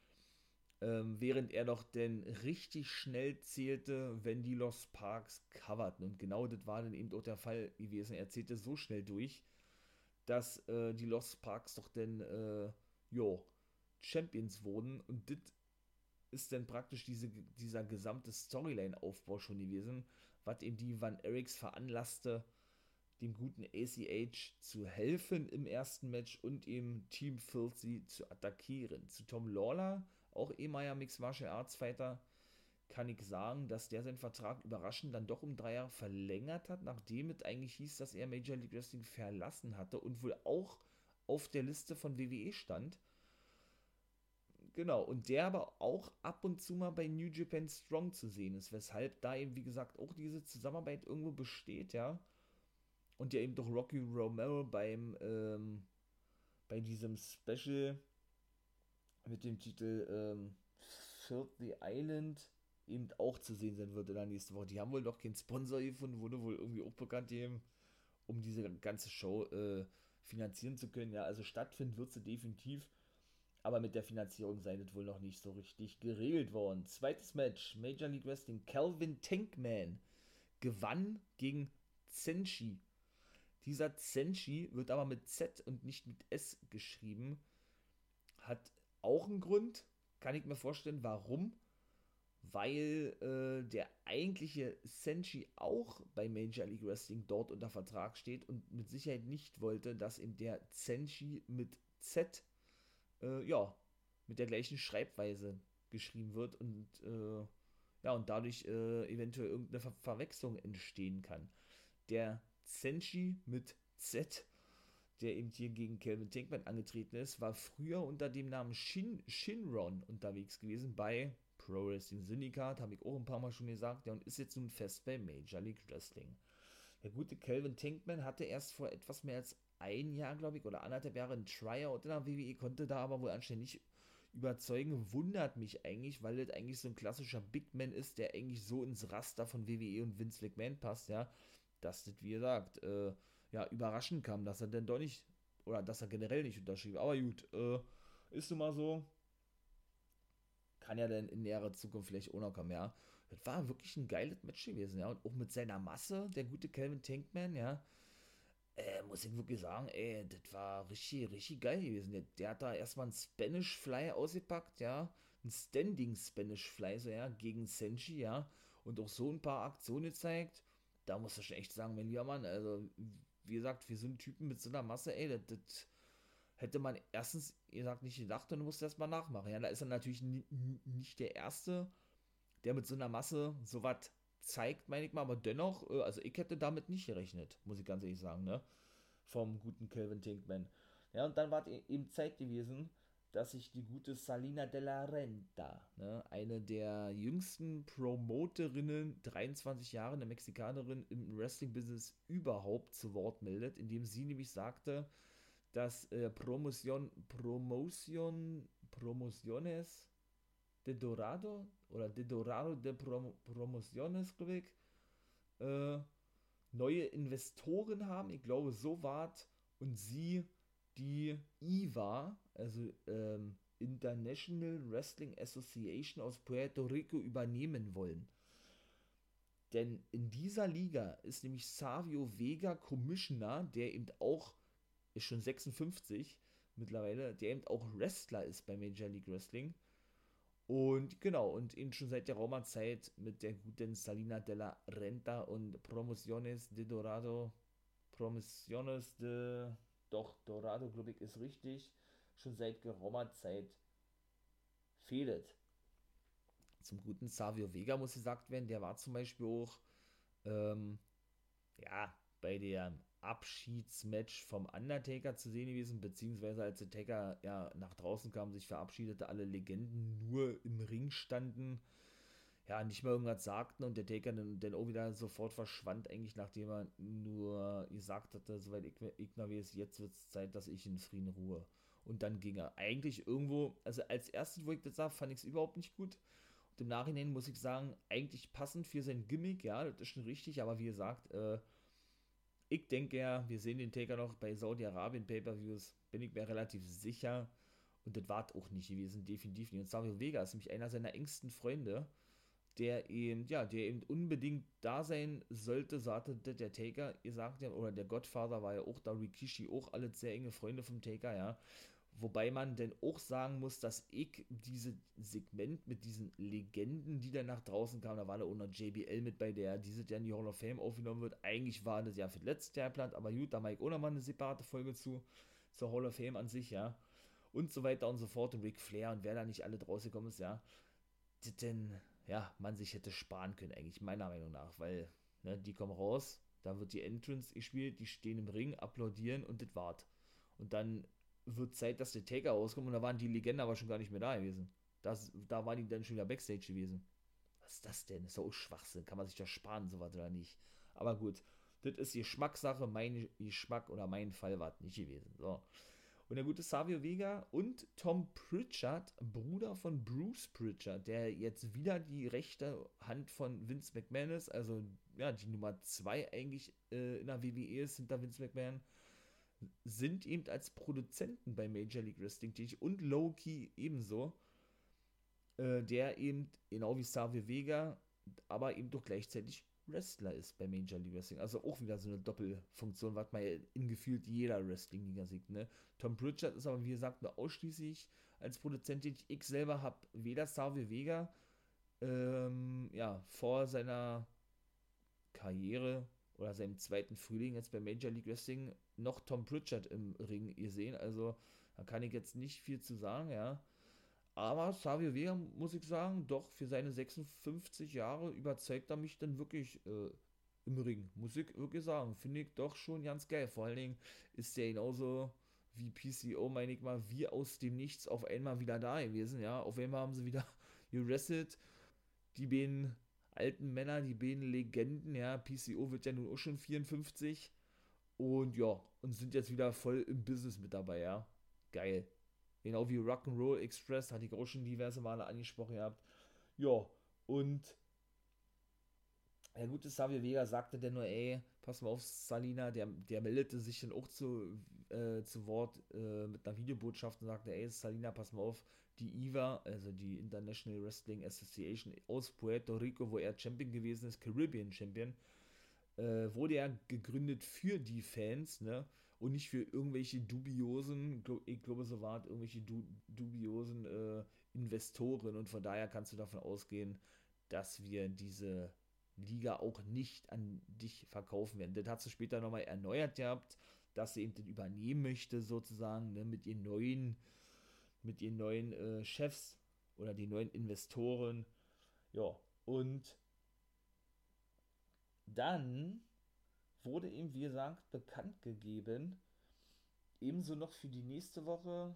Ähm, während er doch denn richtig schnell zählte, wenn die Lost Parks coverten. Und genau das war dann eben auch der Fall gewesen. Er zählte so schnell durch, dass äh, die Lost Parks doch denn, äh, jo, Champions wurden und das ist dann praktisch diese, dieser gesamte Storyline-Aufbau schon gewesen, was eben die Van Erics veranlasste, dem guten ACH zu helfen im ersten Match und eben Team Filthy zu attackieren. Zu Tom Lawler, auch ehemaliger Mixed Martial Arts Fighter, kann ich sagen, dass der seinen Vertrag überraschend dann doch um drei Jahre verlängert hat, nachdem es eigentlich hieß, dass er Major League Wrestling verlassen hatte und wohl auch auf der Liste von WWE stand. Genau, und der aber auch ab und zu mal bei New Japan Strong zu sehen ist, weshalb da eben, wie gesagt, auch diese Zusammenarbeit irgendwo besteht, ja. Und ja eben doch Rocky Romero beim, ähm, bei diesem Special mit dem Titel ähm, Filthy Island eben auch zu sehen sein wird in der nächsten Woche. Die haben wohl noch keinen Sponsor gefunden, wurde wohl irgendwie auch bekannt geben, um diese ganze Show äh, finanzieren zu können. Ja, also stattfinden wird sie definitiv, aber mit der Finanzierung sei das wohl noch nicht so richtig geregelt worden. Zweites Match, Major League Wrestling, Calvin Tankman gewann gegen Zenshi. Dieser Zenshi wird aber mit Z und nicht mit S geschrieben. Hat auch einen Grund, kann ich mir vorstellen, warum weil äh, der eigentliche Senshi auch bei Major League Wrestling dort unter Vertrag steht und mit Sicherheit nicht wollte, dass in der Senshi mit Z, äh, ja, mit der gleichen Schreibweise geschrieben wird und, äh, ja, und dadurch äh, eventuell irgendeine Ver Verwechslung entstehen kann. Der Senshi mit Z, der eben hier gegen Calvin Tankman angetreten ist, war früher unter dem Namen Shin Shinron unterwegs gewesen bei Pro Wrestling Syndicat, habe ich auch ein paar Mal schon gesagt, ja, und ist jetzt nun fest bei Major League Wrestling. Der gute Calvin Tankman hatte erst vor etwas mehr als ein Jahr, glaube ich, oder anderthalb Jahre ein Tryout in der WWE, konnte da aber wohl anscheinend nicht überzeugen. Wundert mich eigentlich, weil das eigentlich so ein klassischer Big Man ist, der eigentlich so ins Raster von WWE und Vince McMahon passt, ja, dass das, wie gesagt, äh, ja, überraschend kam, dass er denn doch nicht, oder dass er generell nicht unterschrieb. Aber gut, äh, ist nun mal so, kann ja dann in näherer Zukunft vielleicht auch noch kommen, ja. Das war wirklich ein geiles Match gewesen, ja. Und auch mit seiner Masse, der gute Calvin Tankman, ja. Äh, muss ich wirklich sagen, ey, das war richtig, richtig geil gewesen. Der, der hat da erstmal einen Spanish Fly ausgepackt, ja. Ein Standing Spanish Fly, so, ja, gegen Senshi, ja. Und auch so ein paar Aktionen gezeigt. Da muss ich echt sagen, mein lieber Mann, also wie gesagt, so einen Typen mit so einer Masse, ey, das, das hätte man erstens, ihr sagt, nicht gedacht und musste erstmal nachmachen. Ja, da ist er natürlich nicht der Erste, der mit so einer Masse so was zeigt, meine ich mal, aber dennoch, äh, also ich hätte damit nicht gerechnet, muss ich ganz ehrlich sagen, ne? Vom guten Calvin Tinkman. Ja, und dann war eben Zeit gewesen, dass sich die gute Salina de la Renta, ne, eine der jüngsten Promoterinnen, 23 Jahre, eine Mexikanerin im Wrestling-Business überhaupt zu Wort meldet, indem sie nämlich sagte, dass äh, Promotion, Promotion, Promociones de Dorado oder de Dorado de Prom Promociones, glaube ich, äh, neue Investoren haben. Ich glaube, so wart und sie die IVA, also ähm, International Wrestling Association aus Puerto Rico übernehmen wollen. Denn in dieser Liga ist nämlich Savio Vega Commissioner, der eben auch, ist schon 56 mittlerweile, der eben auch Wrestler ist bei Major League Wrestling. Und genau, und eben schon seit der Roma-Zeit mit der guten Salina della Renta und Promociones de Dorado, Promociones de doch, Dorado, glaube ich, ist richtig. Schon seit geraumer Zeit fehlt. Zum guten Savio Vega muss gesagt werden, der war zum Beispiel auch ähm, ja, bei dem Abschiedsmatch vom Undertaker zu sehen gewesen, beziehungsweise als der Taker ja nach draußen kam, sich verabschiedete, alle Legenden nur im Ring standen ja, nicht mehr irgendwas sagten und der Taker dann, dann auch wieder sofort verschwand, eigentlich nachdem er nur gesagt hatte, soweit ich, ich weiß, jetzt wird es Zeit, dass ich in Frieden ruhe. Und dann ging er. Eigentlich irgendwo, also als erstes, wo ich das sah, fand ich es überhaupt nicht gut. Und im Nachhinein muss ich sagen, eigentlich passend für sein Gimmick, ja, das ist schon richtig, aber wie gesagt, äh, ich denke ja, wir sehen den Taker noch bei Saudi-Arabien Pay-Per-Views, bin ich mir relativ sicher. Und das war auch nicht gewesen, definitiv nicht. Und Savio Vega ist nämlich einer seiner engsten Freunde der eben, ja, der eben unbedingt da sein sollte, sagte der Taker, ihr sagt ja, oder der Godfather war ja auch da, Rikishi, auch alle sehr enge Freunde vom Taker, ja. Wobei man denn auch sagen muss, dass ich dieses Segment mit diesen Legenden, die dann nach draußen kamen, da war da auch noch JBL mit bei der, dieses Jahr in die Hall of Fame aufgenommen wird. Eigentlich war das ja für letztes Jahr geplant, aber gut, da auch nochmal eine separate Folge zu, zur Hall of Fame an sich, ja. Und so weiter und so fort. Und Ric Flair und wer da nicht alle rausgekommen ist, ja. Denn ja, man sich hätte sparen können, eigentlich, meiner Meinung nach, weil ne, die kommen raus, da wird die Entrance gespielt, die stehen im Ring, applaudieren und das wart. Und dann wird Zeit, dass der Taker rauskommt und da waren die Legenden aber schon gar nicht mehr da gewesen. Das, da waren die dann schon wieder Backstage gewesen. Was ist das denn? ist doch Schwachsinn. Kann man sich das sparen, sowas oder nicht? Aber gut, das ist Geschmackssache. Mein Geschmack oder mein Fall war nicht gewesen. So. Und der gute Savio Vega und Tom Pritchard, Bruder von Bruce Pritchard, der jetzt wieder die rechte Hand von Vince McMahon ist, also ja, die Nummer 2 eigentlich äh, in der WWE ist hinter Vince McMahon, sind eben als Produzenten bei Major League Wrestling tätig und Low-Key ebenso, äh, der eben, genau wie Savio Vega, aber eben doch gleichzeitig Wrestler ist bei Major League Wrestling. Also auch wieder so eine Doppelfunktion, was man in gefühlt jeder Wrestling-Liga sieht. Ne? Tom Pritchard ist aber, wie gesagt, nur ausschließlich als Produzent tätig. Ich selber habe weder Savio Vega ähm, ja, vor seiner Karriere oder seinem zweiten Frühling jetzt bei Major League Wrestling noch Tom Pritchard im Ring gesehen. Also da kann ich jetzt nicht viel zu sagen, ja. Aber Savio Vega, muss ich sagen, doch für seine 56 Jahre überzeugt er mich dann wirklich äh, im Ring. Muss ich wirklich sagen. Finde ich doch schon ganz geil. Vor allen Dingen ist der genauso wie PCO, meine ich mal, wie aus dem Nichts auf einmal wieder da gewesen. Ja, auf einmal haben sie wieder gerestet. Die beiden alten Männer, die beiden Legenden, ja, PCO wird ja nun auch schon 54. Und ja, und sind jetzt wieder voll im Business mit dabei, ja. Geil. Genau wie Rock'n'Roll Express, hatte ich auch schon diverse Male angesprochen gehabt. Ja, und der gute Xavier Vega sagte dann nur, ey, pass mal auf, Salina, der, der meldete sich dann auch zu, äh, zu Wort äh, mit einer Videobotschaft und sagte, ey, Salina, pass mal auf, die IVA, also die International Wrestling Association aus Puerto Rico, wo er Champion gewesen ist, Caribbean Champion, äh, wurde ja gegründet für die Fans, ne? und nicht für irgendwelche dubiosen, ich glaube, so war irgendwelche du, dubiosen äh, Investoren und von daher kannst du davon ausgehen, dass wir diese Liga auch nicht an dich verkaufen werden. Das hat sie später nochmal erneuert gehabt, dass sie eben das übernehmen möchte, sozusagen, ne, mit ihren neuen, mit ihren neuen äh, Chefs oder die neuen Investoren. Ja, und dann wurde eben, wie gesagt, bekannt gegeben, ebenso noch für die nächste Woche,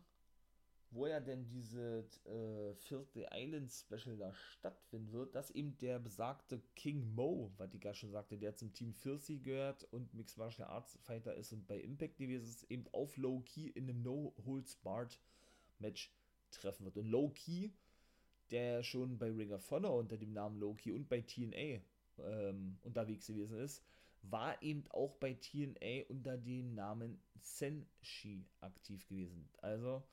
wo ja denn dieses äh, Filthy Island Special da stattfinden wird, dass eben der besagte King Mo, was ich gerade schon sagte, der zum Team Filthy gehört und Mixed Martial Arts Fighter ist und bei Impact gewesen ist, eben auf Low Key in einem No Holds Barred Match treffen wird. Und Low Key, der schon bei Ring of Honor unter dem Namen Low Key und bei TNA ähm, unterwegs gewesen ist, war eben auch bei TNA unter dem Namen Senshi aktiv gewesen. Also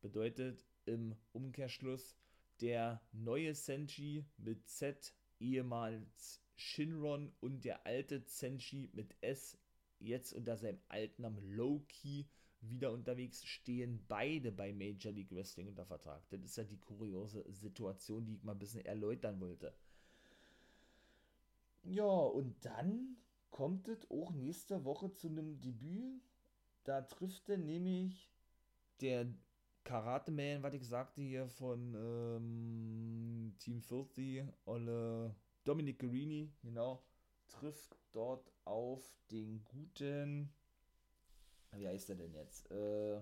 bedeutet im Umkehrschluss der neue Senshi mit Z, ehemals Shinron und der alte Senshi mit S, jetzt unter seinem alten Namen Loki wieder unterwegs, stehen beide bei Major League Wrestling unter Vertrag. Das ist ja die kuriose Situation, die ich mal ein bisschen erläutern wollte. Ja, und dann kommt es auch nächste Woche zu einem Debüt. Da trifft er nämlich der Karate Man, was ich sagte hier von ähm, Team Filthy, Olle Dominic Guerini, genau, trifft dort auf den guten, wie heißt er denn jetzt? Äh,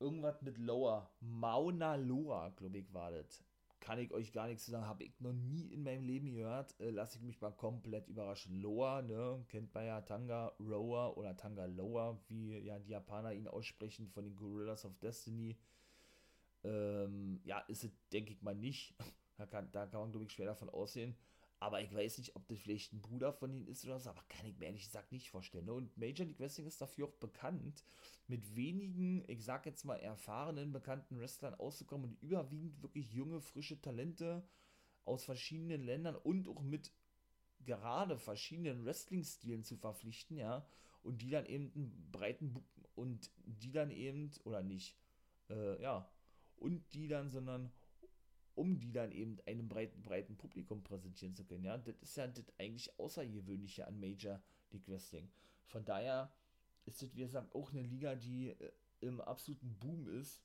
irgendwas mit Lower, Mauna Loa, glaube ich, war das kann ich euch gar nichts zu sagen, habe ich noch nie in meinem Leben gehört. Äh, Lasse ich mich mal komplett überraschen. Loa, ne, kennt man ja Tanga Rower oder Tanga Lower, wie ja die Japaner ihn aussprechen von den Gorillas of Destiny. Ähm, ja, ist es, denke ich mal, nicht. da kann, da kann man, glaube ich, schwer davon aussehen. Aber ich weiß nicht, ob das vielleicht ein Bruder von ihnen ist oder so, aber kann ich mir ehrlich gesagt nicht vorstellen. Ne? Und Major League Wrestling ist dafür auch bekannt, mit wenigen, ich sag jetzt mal, erfahrenen, bekannten Wrestlern auszukommen und überwiegend wirklich junge, frische Talente aus verschiedenen Ländern und auch mit gerade verschiedenen Wrestling-Stilen zu verpflichten, ja, und die dann eben einen breiten Bu und die dann eben, oder nicht, äh, ja, und die dann, sondern um die dann eben einem breiten, breiten Publikum präsentieren zu können. Ja, das ist ja das eigentlich Außergewöhnliche an Major League Wrestling. Von daher ist das, wie gesagt, auch eine Liga, die äh, im absoluten Boom ist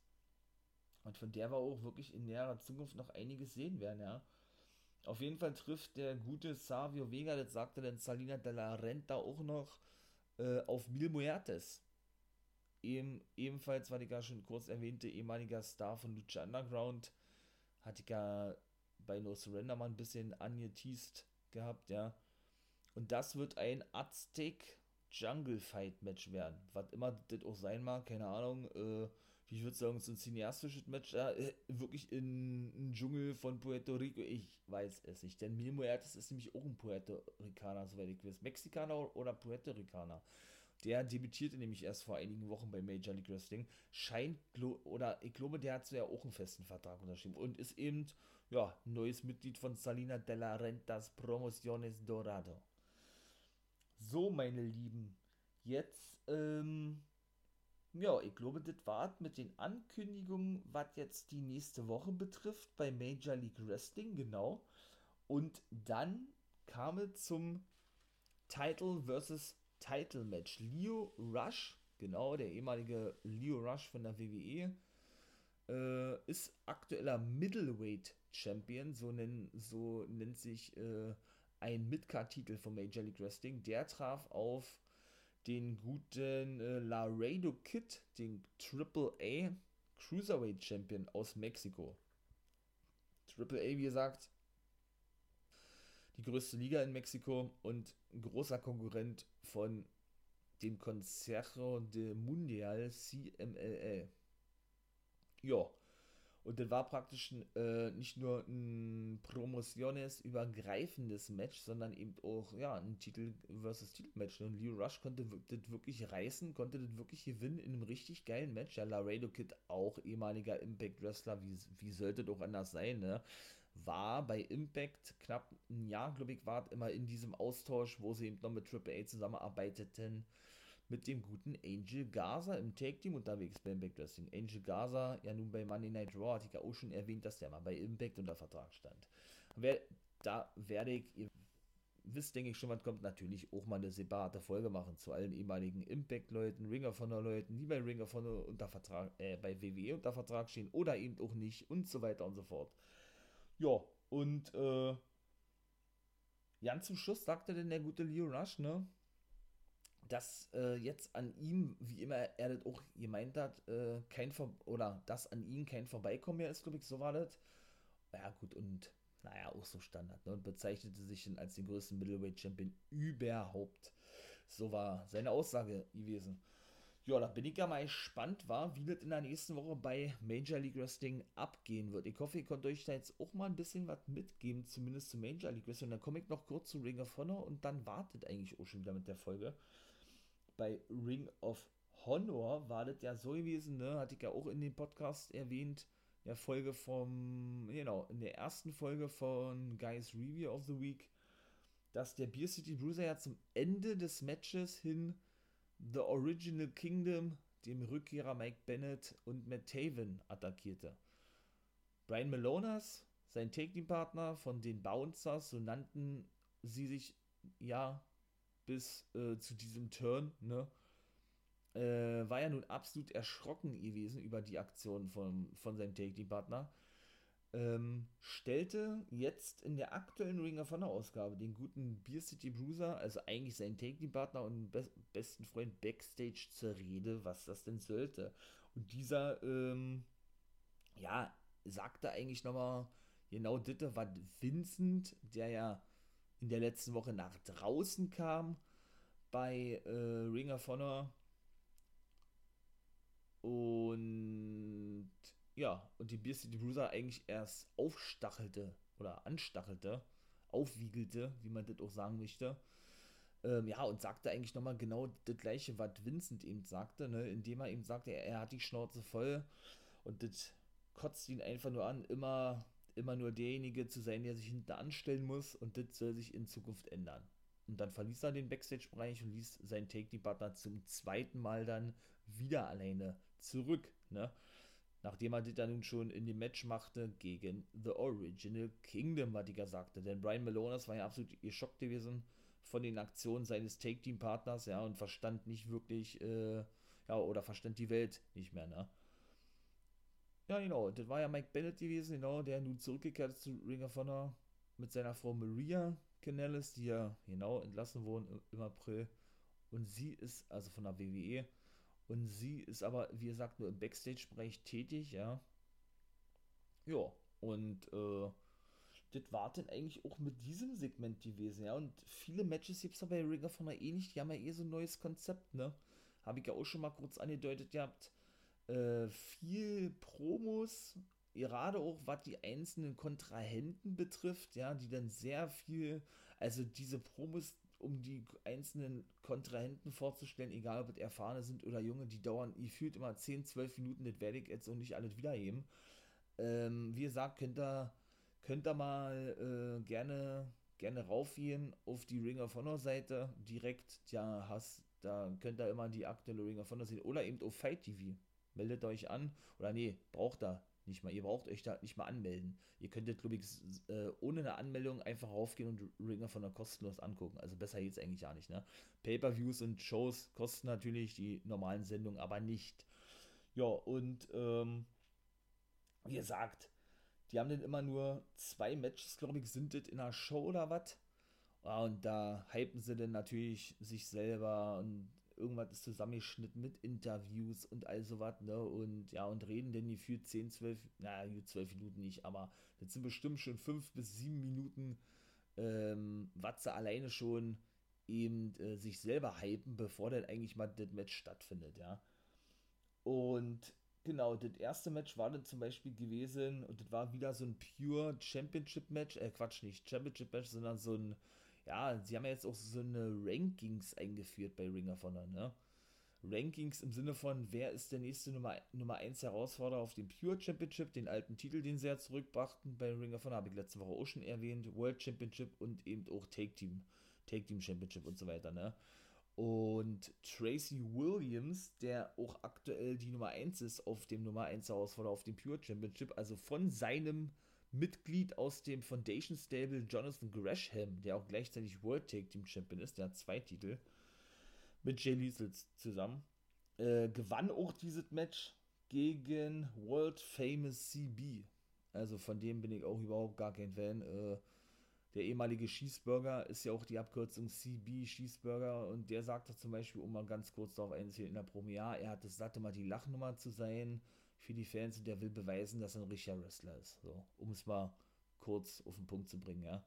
und von der wir auch wirklich in näherer Zukunft noch einiges sehen werden, ja. Auf jeden Fall trifft der gute Savio Vega, das sagte dann Salina de la Renta auch noch, äh, auf Mil Muertes. Eben, ebenfalls, war ich ja schon kurz erwähnte, ehemaliger Star von Lucha Underground, hatte ich ja bei No Surrender mal ein bisschen angeteased gehabt, ja. Und das wird ein Aztec Jungle Fight Match werden. Was immer das auch sein mag, keine Ahnung. Äh, ich würde sagen, so ein cineastisches Match, äh, wirklich in, in Dschungel von Puerto Rico. Ich weiß es nicht. Denn Mil Muertes ist nämlich auch ein Puerto Ricaner, soweit ich weiß. Mexikaner oder Puerto Ricaner. Der debütierte nämlich erst vor einigen Wochen bei Major League Wrestling. Scheint, oder ich glaube, der hat so ja auch einen festen Vertrag unterschrieben und ist eben, ja, neues Mitglied von Salina de la Rentas Promociones Dorado. So, meine Lieben, jetzt, ähm, ja, ich glaube, das war mit den Ankündigungen, was jetzt die nächste Woche betrifft, bei Major League Wrestling, genau. Und dann kam es zum Title versus Title Match. Leo Rush, genau, der ehemalige Leo Rush von der WWE, äh, ist aktueller Middleweight Champion, so, nennen, so nennt sich äh, ein Midcard-Titel von Major League Wrestling. Der traf auf den guten äh, Laredo Kid, den Triple A Cruiserweight Champion aus Mexiko. Triple A, wie gesagt, die größte Liga in Mexiko und ein großer Konkurrent von dem Consejo de Mundial CMLL. Ja, und das war praktisch äh, nicht nur ein Promotiones übergreifendes Match, sondern eben auch ja, ein Titel versus Titelmatch. Und Leo Rush konnte das wirklich reißen, konnte das wirklich gewinnen in einem richtig geilen Match. Ja, Laredo Kid, auch ehemaliger Impact Wrestler, wie, wie sollte auch anders sein, ne? War bei Impact knapp ein Jahr, glaube ich, war immer in diesem Austausch, wo sie eben noch mit Triple A zusammenarbeiteten, mit dem guten Angel Gaza im Tag-Team unterwegs bei Impact Wrestling. Angel Gaza, ja nun bei Monday Night Raw, hatte ich ja auch schon erwähnt, dass der mal bei Impact unter Vertrag stand. Da werde ich, ihr wisst, denke ich schon, was kommt, natürlich auch mal eine separate Folge machen zu allen ehemaligen Impact-Leuten, Ringer von der Leuten, die bei Ringer von unter Vertrag, äh, bei WWE unter Vertrag stehen oder eben auch nicht und so weiter und so fort. Ja, und äh, ganz zum Schluss sagte denn der gute Leo Rush, ne? Dass äh, jetzt an ihm, wie immer er das auch gemeint hat, äh, kein Ver oder dass an ihm kein Vorbeikommen mehr ist, glaube ich, so war das. Ja, gut, und naja, auch so Standard, ne? Und bezeichnete sich dann als den größten Middleweight Champion überhaupt. So war seine Aussage gewesen. Ja, da bin ich ja mal gespannt, war, wie das in der nächsten Woche bei Major League Wrestling abgehen wird. Ich hoffe, ihr könnt euch da jetzt auch mal ein bisschen was mitgeben, zumindest zu Major League Wrestling. Dann komme ich noch kurz zu Ring of Honor und dann wartet eigentlich auch schon wieder mit der Folge. Bei Ring of Honor war das ja so gewesen, ne, hatte ich ja auch in dem Podcast erwähnt, der Folge vom, genau, in der ersten Folge von Guys Review of the Week, dass der Beer City Bruiser ja zum Ende des Matches hin The Original Kingdom, dem Rückkehrer Mike Bennett und Matt Taven attackierte. Brian Malonas, sein Take-Team-Partner von den Bouncers, so nannten sie sich ja bis äh, zu diesem Turn, ne, äh, war ja nun absolut erschrocken gewesen über die Aktion von, von seinem Take-Team-Partner. Ähm, stellte jetzt in der aktuellen Ring of Honor Ausgabe den guten Beer City Bruiser, also eigentlich seinen Take-Team-Partner und be besten Freund Backstage zur Rede, was das denn sollte. Und dieser, ähm, ja, sagte eigentlich nochmal genau das, was Vincent, der ja in der letzten Woche nach draußen kam bei äh, Ring of Honor, und ja, und die Beer City Bruiser eigentlich erst aufstachelte oder anstachelte, aufwiegelte, wie man das auch sagen möchte. Ähm, ja, und sagte eigentlich nochmal genau das gleiche, was Vincent eben sagte, ne? indem er eben sagte, er, er hat die Schnauze voll und das kotzt ihn einfach nur an, immer, immer nur derjenige zu sein, der sich hinten anstellen muss und das soll sich in Zukunft ändern. Und dann verließ er den Backstage-Bereich und ließ seinen Take-Team-Partner zum zweiten Mal dann wieder alleine zurück, ne? Nachdem er das dann nun schon in dem Match machte gegen The Original Kingdom, was ich ja sagte. Denn Brian Malonas war ja absolut geschockt gewesen von den Aktionen seines Take-Team-Partners, ja, und verstand nicht wirklich, äh, ja, oder verstand die Welt nicht mehr, ne? Ja, genau, das war ja Mike Bennett gewesen, genau, der nun zurückgekehrt ist zu Ring of Honor mit seiner Frau Maria Canellis, die ja, genau, entlassen wurden im April. Und sie ist, also von der WWE, und sie ist aber, wie gesagt, nur im Backstage-Bereich tätig, ja. Ja, und äh, das war dann eigentlich auch mit diesem Segment gewesen, ja. Und viele Matches gibt es ja bei Ring of Honor eh nicht, die haben ja eh so ein neues Konzept, ne. Habe ich ja auch schon mal kurz angedeutet gehabt. Äh, viel Promos, gerade auch was die einzelnen Kontrahenten betrifft, ja, die dann sehr viel, also diese Promos, um die einzelnen Kontrahenten vorzustellen, egal ob es erfahrene sind oder junge, die dauern gefühlt immer 10, 12 Minuten, das werde ich jetzt auch nicht alles wiederheben. Ähm, wie gesagt, könnt ihr, könnt ihr mal äh, gerne, gerne raufgehen auf die Ring of Honor Seite, direkt, ja, hast, da könnt ihr immer die aktuelle Ring of Honor sehen oder eben auf Fight TV. Meldet euch an, oder nee, braucht ihr nicht mal. Ihr braucht euch da nicht mal anmelden. Ihr könntet, glaube ich, äh, ohne eine Anmeldung einfach raufgehen und Ringer von der kostenlos angucken. Also besser geht es eigentlich gar nicht. Ne? Pay-per-Views und Shows kosten natürlich die normalen Sendungen, aber nicht. Ja, und ähm, wie gesagt, die haben dann immer nur zwei Matches, glaube ich, sind das in einer Show oder was. Und da hypen sie dann natürlich sich selber und irgendwas ist zusammengeschnitten mit Interviews und all sowas, ne? Und ja, und reden denn die für 10, 12, naja, 12 Minuten nicht, aber das sind bestimmt schon 5 bis 7 Minuten, ähm, was sie alleine schon eben äh, sich selber hypen, bevor dann eigentlich mal das Match stattfindet, ja. Und genau, das erste Match war dann zum Beispiel gewesen, und das war wieder so ein pure Championship-Match, äh, Quatsch, nicht Championship-Match, sondern so ein ja, sie haben ja jetzt auch so eine Rankings eingeführt bei Ring of Honor, ne? Rankings im Sinne von, wer ist der nächste Nummer, Nummer 1 Herausforderer auf dem Pure Championship, den alten Titel, den sie ja zurückbrachten bei Ring of Honor, habe ich letzte Woche auch schon erwähnt, World Championship und eben auch Take Team, Take Team Championship und so weiter, ne? Und Tracy Williams, der auch aktuell die Nummer 1 ist auf dem Nummer 1 Herausforderer auf dem Pure Championship, also von seinem Mitglied aus dem Foundation Stable Jonathan Gresham, der auch gleichzeitig World Take Team Champion ist, der hat zwei Titel, mit Jay Lethal zusammen, äh, gewann auch dieses Match gegen World Famous CB. Also von dem bin ich auch überhaupt gar kein Fan. Äh, der ehemalige Schießburger ist ja auch die Abkürzung CB Schießburger und der sagte zum Beispiel, um mal ganz kurz darauf einzugehen, in der Promo, ja, er hat es satt, immer die Lachnummer zu sein für die Fans und der will beweisen, dass er ein richtiger Wrestler ist. So, um es mal kurz auf den Punkt zu bringen, ja.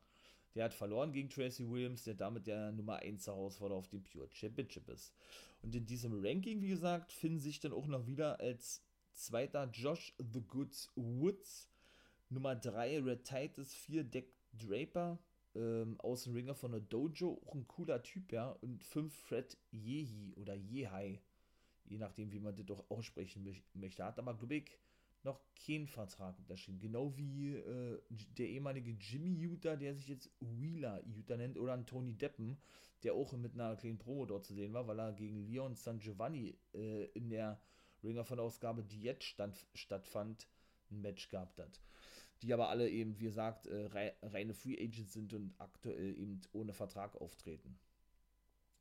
Der hat verloren gegen Tracy Williams, der damit der Nummer 1 Herausforderer auf dem Pure Championship ist. Und in diesem Ranking, wie gesagt, finden sich dann auch noch wieder als zweiter Josh The Goods Woods, Nummer 3 Red Titus, 4 Deck Draper, ähm, Außenringer von der Dojo, auch ein cooler Typ, ja, und 5 Fred Yehi oder Yehai, je nachdem, wie man das doch aussprechen möchte. Hat aber, glaube noch keinen Vertrag unterschrieben. Genau wie äh, der ehemalige Jimmy Utah, der sich jetzt Wheeler Utah nennt, oder ein Tony Deppen, der auch mit einer kleinen Promo dort zu sehen war, weil er gegen Leon San Giovanni äh, in der Ringer von Ausgabe, die jetzt stand, stattfand, ein Match gehabt hat. Die aber alle eben, wie gesagt, äh, reine Free Agents sind und aktuell eben ohne Vertrag auftreten.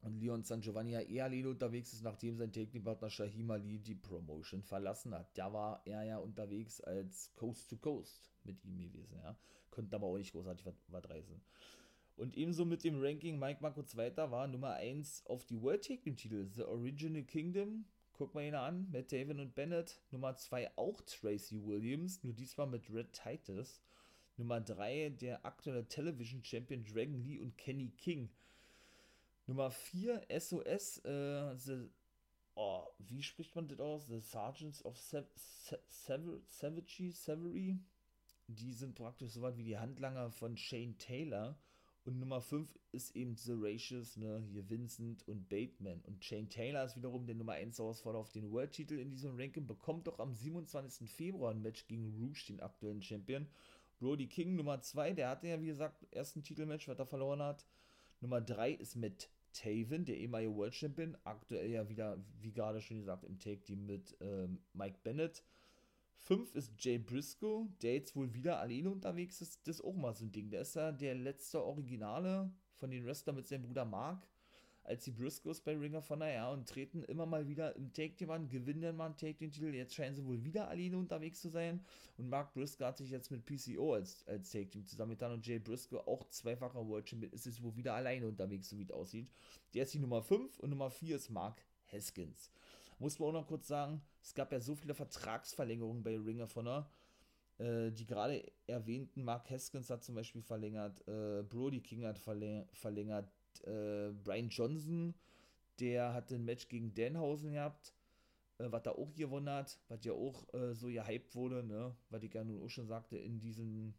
Und Leon San Giovanni ja eher alleine unterwegs ist, nachdem sein Technikpartner Shahim Ali die Promotion verlassen hat. Da war er ja unterwegs als Coast to Coast mit ihm gewesen, ja. Konnte aber auch nicht großartig was, reißen. Und ebenso mit dem Ranking Mike Marco Zweiter war Nummer 1 auf die World Tag Titel The Original Kingdom. Guck mal ihn an, Matt Taven und Bennett. Nummer 2 auch Tracy Williams, nur diesmal mit Red Titus. Nummer 3 der aktuelle Television Champion Dragon Lee und Kenny King. Nummer 4 SOS, äh, the, oh, wie spricht man das aus? The Sergeants of Savagery, Savagery. Die sind praktisch so weit wie die Handlanger von Shane Taylor. Und Nummer 5 ist eben The Ratius, ne, hier Vincent und Bateman. Und Shane Taylor ist wiederum der Nummer 1 Herausforderer auf den World-Titel in diesem Ranking, bekommt doch am 27. Februar ein Match gegen Rouge, den aktuellen Champion. Brody King, Nummer 2, der hatte ja, wie gesagt, ersten Titelmatch, was er verloren hat. Nummer 3 ist mit Taven, der ehemalige World Champion, aktuell ja wieder, wie gerade schon gesagt, im Take-Team mit ähm, Mike Bennett. 5 ist Jay Briscoe, der jetzt wohl wieder alleine unterwegs ist. Das ist auch mal so ein Ding. Der ist ja der letzte Originale von den Wrestlern mit seinem Bruder Mark, als die Briscoes bei Ring of Honor, ja, und treten immer mal wieder im Take-Team an, gewinnen dann mal einen Take-Team-Titel. Jetzt scheinen sie wohl wieder alleine unterwegs zu sein. Und Mark Briscoe hat sich jetzt mit PCO als, als Take-Team zusammengetan und Jay Briscoe, auch zweifacher World Champion, ist jetzt wohl wieder alleine unterwegs, so wie es aussieht. Der ist die Nummer 5 und Nummer 4 ist Mark Haskins. Muss man auch noch kurz sagen, es gab ja so viele Vertragsverlängerungen bei Ring of Honor. Äh, die gerade erwähnten, Mark Haskins hat zum Beispiel verlängert, äh, Brody King hat verlängert, äh, Brian Johnson, der hat ein Match gegen Danhausen gehabt, äh, was da auch gewonnen hat, was ja auch äh, so gehypt wurde, ne? was ich ja nun auch schon sagte, in diesen,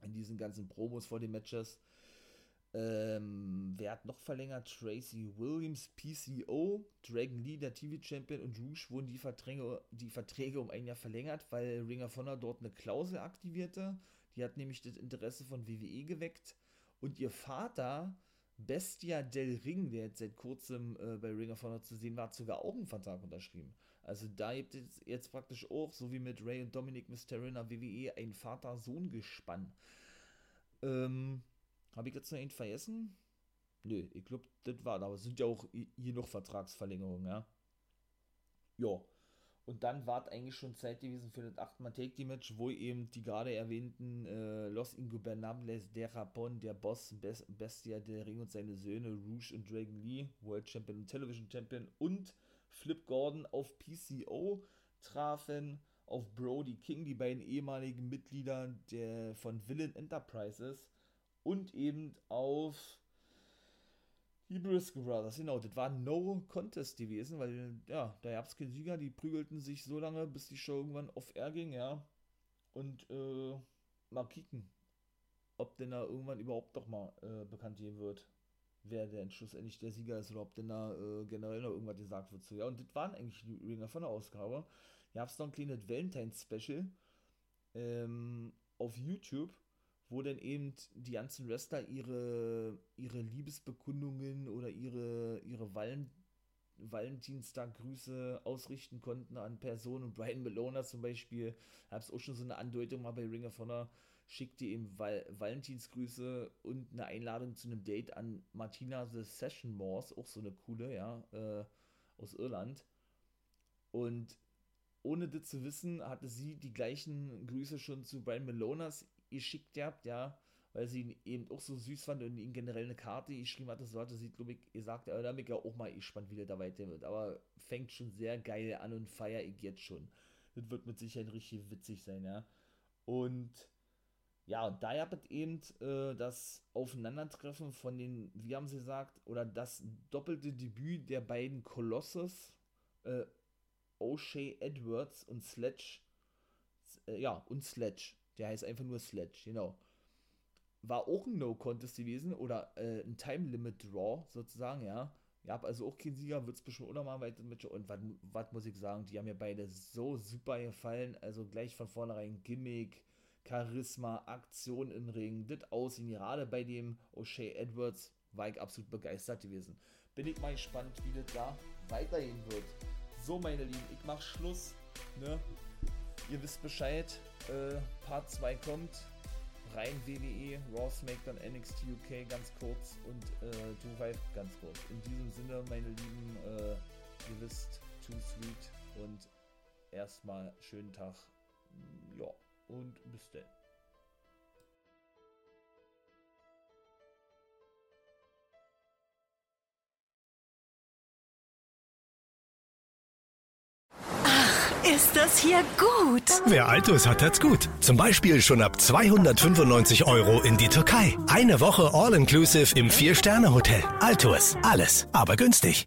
in diesen ganzen Promos vor den Matches. Ähm, wer hat noch verlängert? Tracy Williams, PCO, Dragon Lee, der TV-Champion und Rouge wurden die Verträge, die Verträge um ein Jahr verlängert, weil Ring of Honor dort eine Klausel aktivierte. Die hat nämlich das Interesse von WWE geweckt. Und ihr Vater, Bestia del Ring, der jetzt seit kurzem äh, bei Ring of Honor zu sehen war, hat sogar auch einen Vertrag unterschrieben. Also da gibt es jetzt praktisch auch, so wie mit Ray und Dominic Mysterio in WWE, ein Vater-Sohn-Gespann. Ähm, habe ich jetzt noch einen vergessen? Nö, ich glaube, das war, aber es sind ja auch hier noch Vertragsverlängerungen, ja. Ja. Und dann war es eigentlich schon Zeit gewesen für das 8-Mal-Take-Match, wo eben die gerade erwähnten äh, Los Ingobernables, der Rapon, der Boss, Best, Bestia, der Ring und seine Söhne, Rouge und Dragon Lee, World Champion und Television Champion und Flip Gordon auf PCO trafen auf Brody King, die beiden ehemaligen Mitglieder der, von Villain Enterprises und eben auf die Briscoe Brothers. Genau, das war No Contest gewesen, weil ja, da gab es keinen Sieger, die prügelten sich so lange, bis die Show irgendwann off-air ging, ja. Und äh, mal kicken, ob denn da irgendwann überhaupt doch mal äh, bekannt geben wird, wer denn schlussendlich der Sieger ist oder ob denn da äh, generell noch irgendwas gesagt wird. So, ja, und das waren eigentlich die Ringer von der Ausgabe. Ihr habt noch ein kleines Valentine's-Special ähm, auf YouTube wo dann eben die ganzen Wrestler ihre, ihre Liebesbekundungen oder ihre, ihre Wallen, Valentinstag-Grüße ausrichten konnten an Personen. Und Brian Melona zum Beispiel, habe es auch schon so eine Andeutung mal bei Ring of Honor, schickte ihm Val Valentinsgrüße und eine Einladung zu einem Date an Martina the Session Morse, auch so eine coole, ja, äh, aus Irland. Und ohne das zu wissen, hatte sie die gleichen Grüße schon zu Brian Melonas geschickt gehabt, ja, weil sie ihn eben auch so süß fand und ihm generell eine Karte geschrieben hatte. So hatte sie, glaube ich, gesagt, aber da bin ich ja auch mal gespannt, wie der da weiter wird. Aber fängt schon sehr geil an und feiere ich jetzt schon. Das wird mit Sicherheit richtig witzig sein, ja. Und ja, und da gab es eben äh, das Aufeinandertreffen von den, wie haben sie gesagt, oder das doppelte Debüt der beiden Kolossus, äh, O'Shea Edwards und Sledge, äh, ja, und Sledge, der heißt einfach nur Sledge, genau. War auch ein No-Contest gewesen oder äh, ein Time-Limit-Draw sozusagen, ja. Ja, also auch kein Sieger, wird es bestimmt auch nochmal weiter mit. Und was muss ich sagen, die haben mir beide so super gefallen. Also gleich von vornherein Gimmick, Charisma, Aktion im Ring, das Aussehen, gerade bei dem O'Shea Edwards war ich absolut begeistert gewesen. Bin ich mal gespannt, wie das da weitergehen wird. So, meine Lieben, ich mach Schluss. Ne? Ihr wisst Bescheid. Äh, Part 2 kommt. Rein WWE, Raw SmackDown, NXT UK ganz kurz und äh, Do ganz kurz. In diesem Sinne, meine Lieben, äh, ihr wisst, Too Sweet und erstmal schönen Tag. Ja, und bis dann. Ist das hier gut? Wer Altus hat, hat's gut. Zum Beispiel schon ab 295 Euro in die Türkei. Eine Woche All-Inclusive im Vier-Sterne-Hotel. Altus. Alles, aber günstig.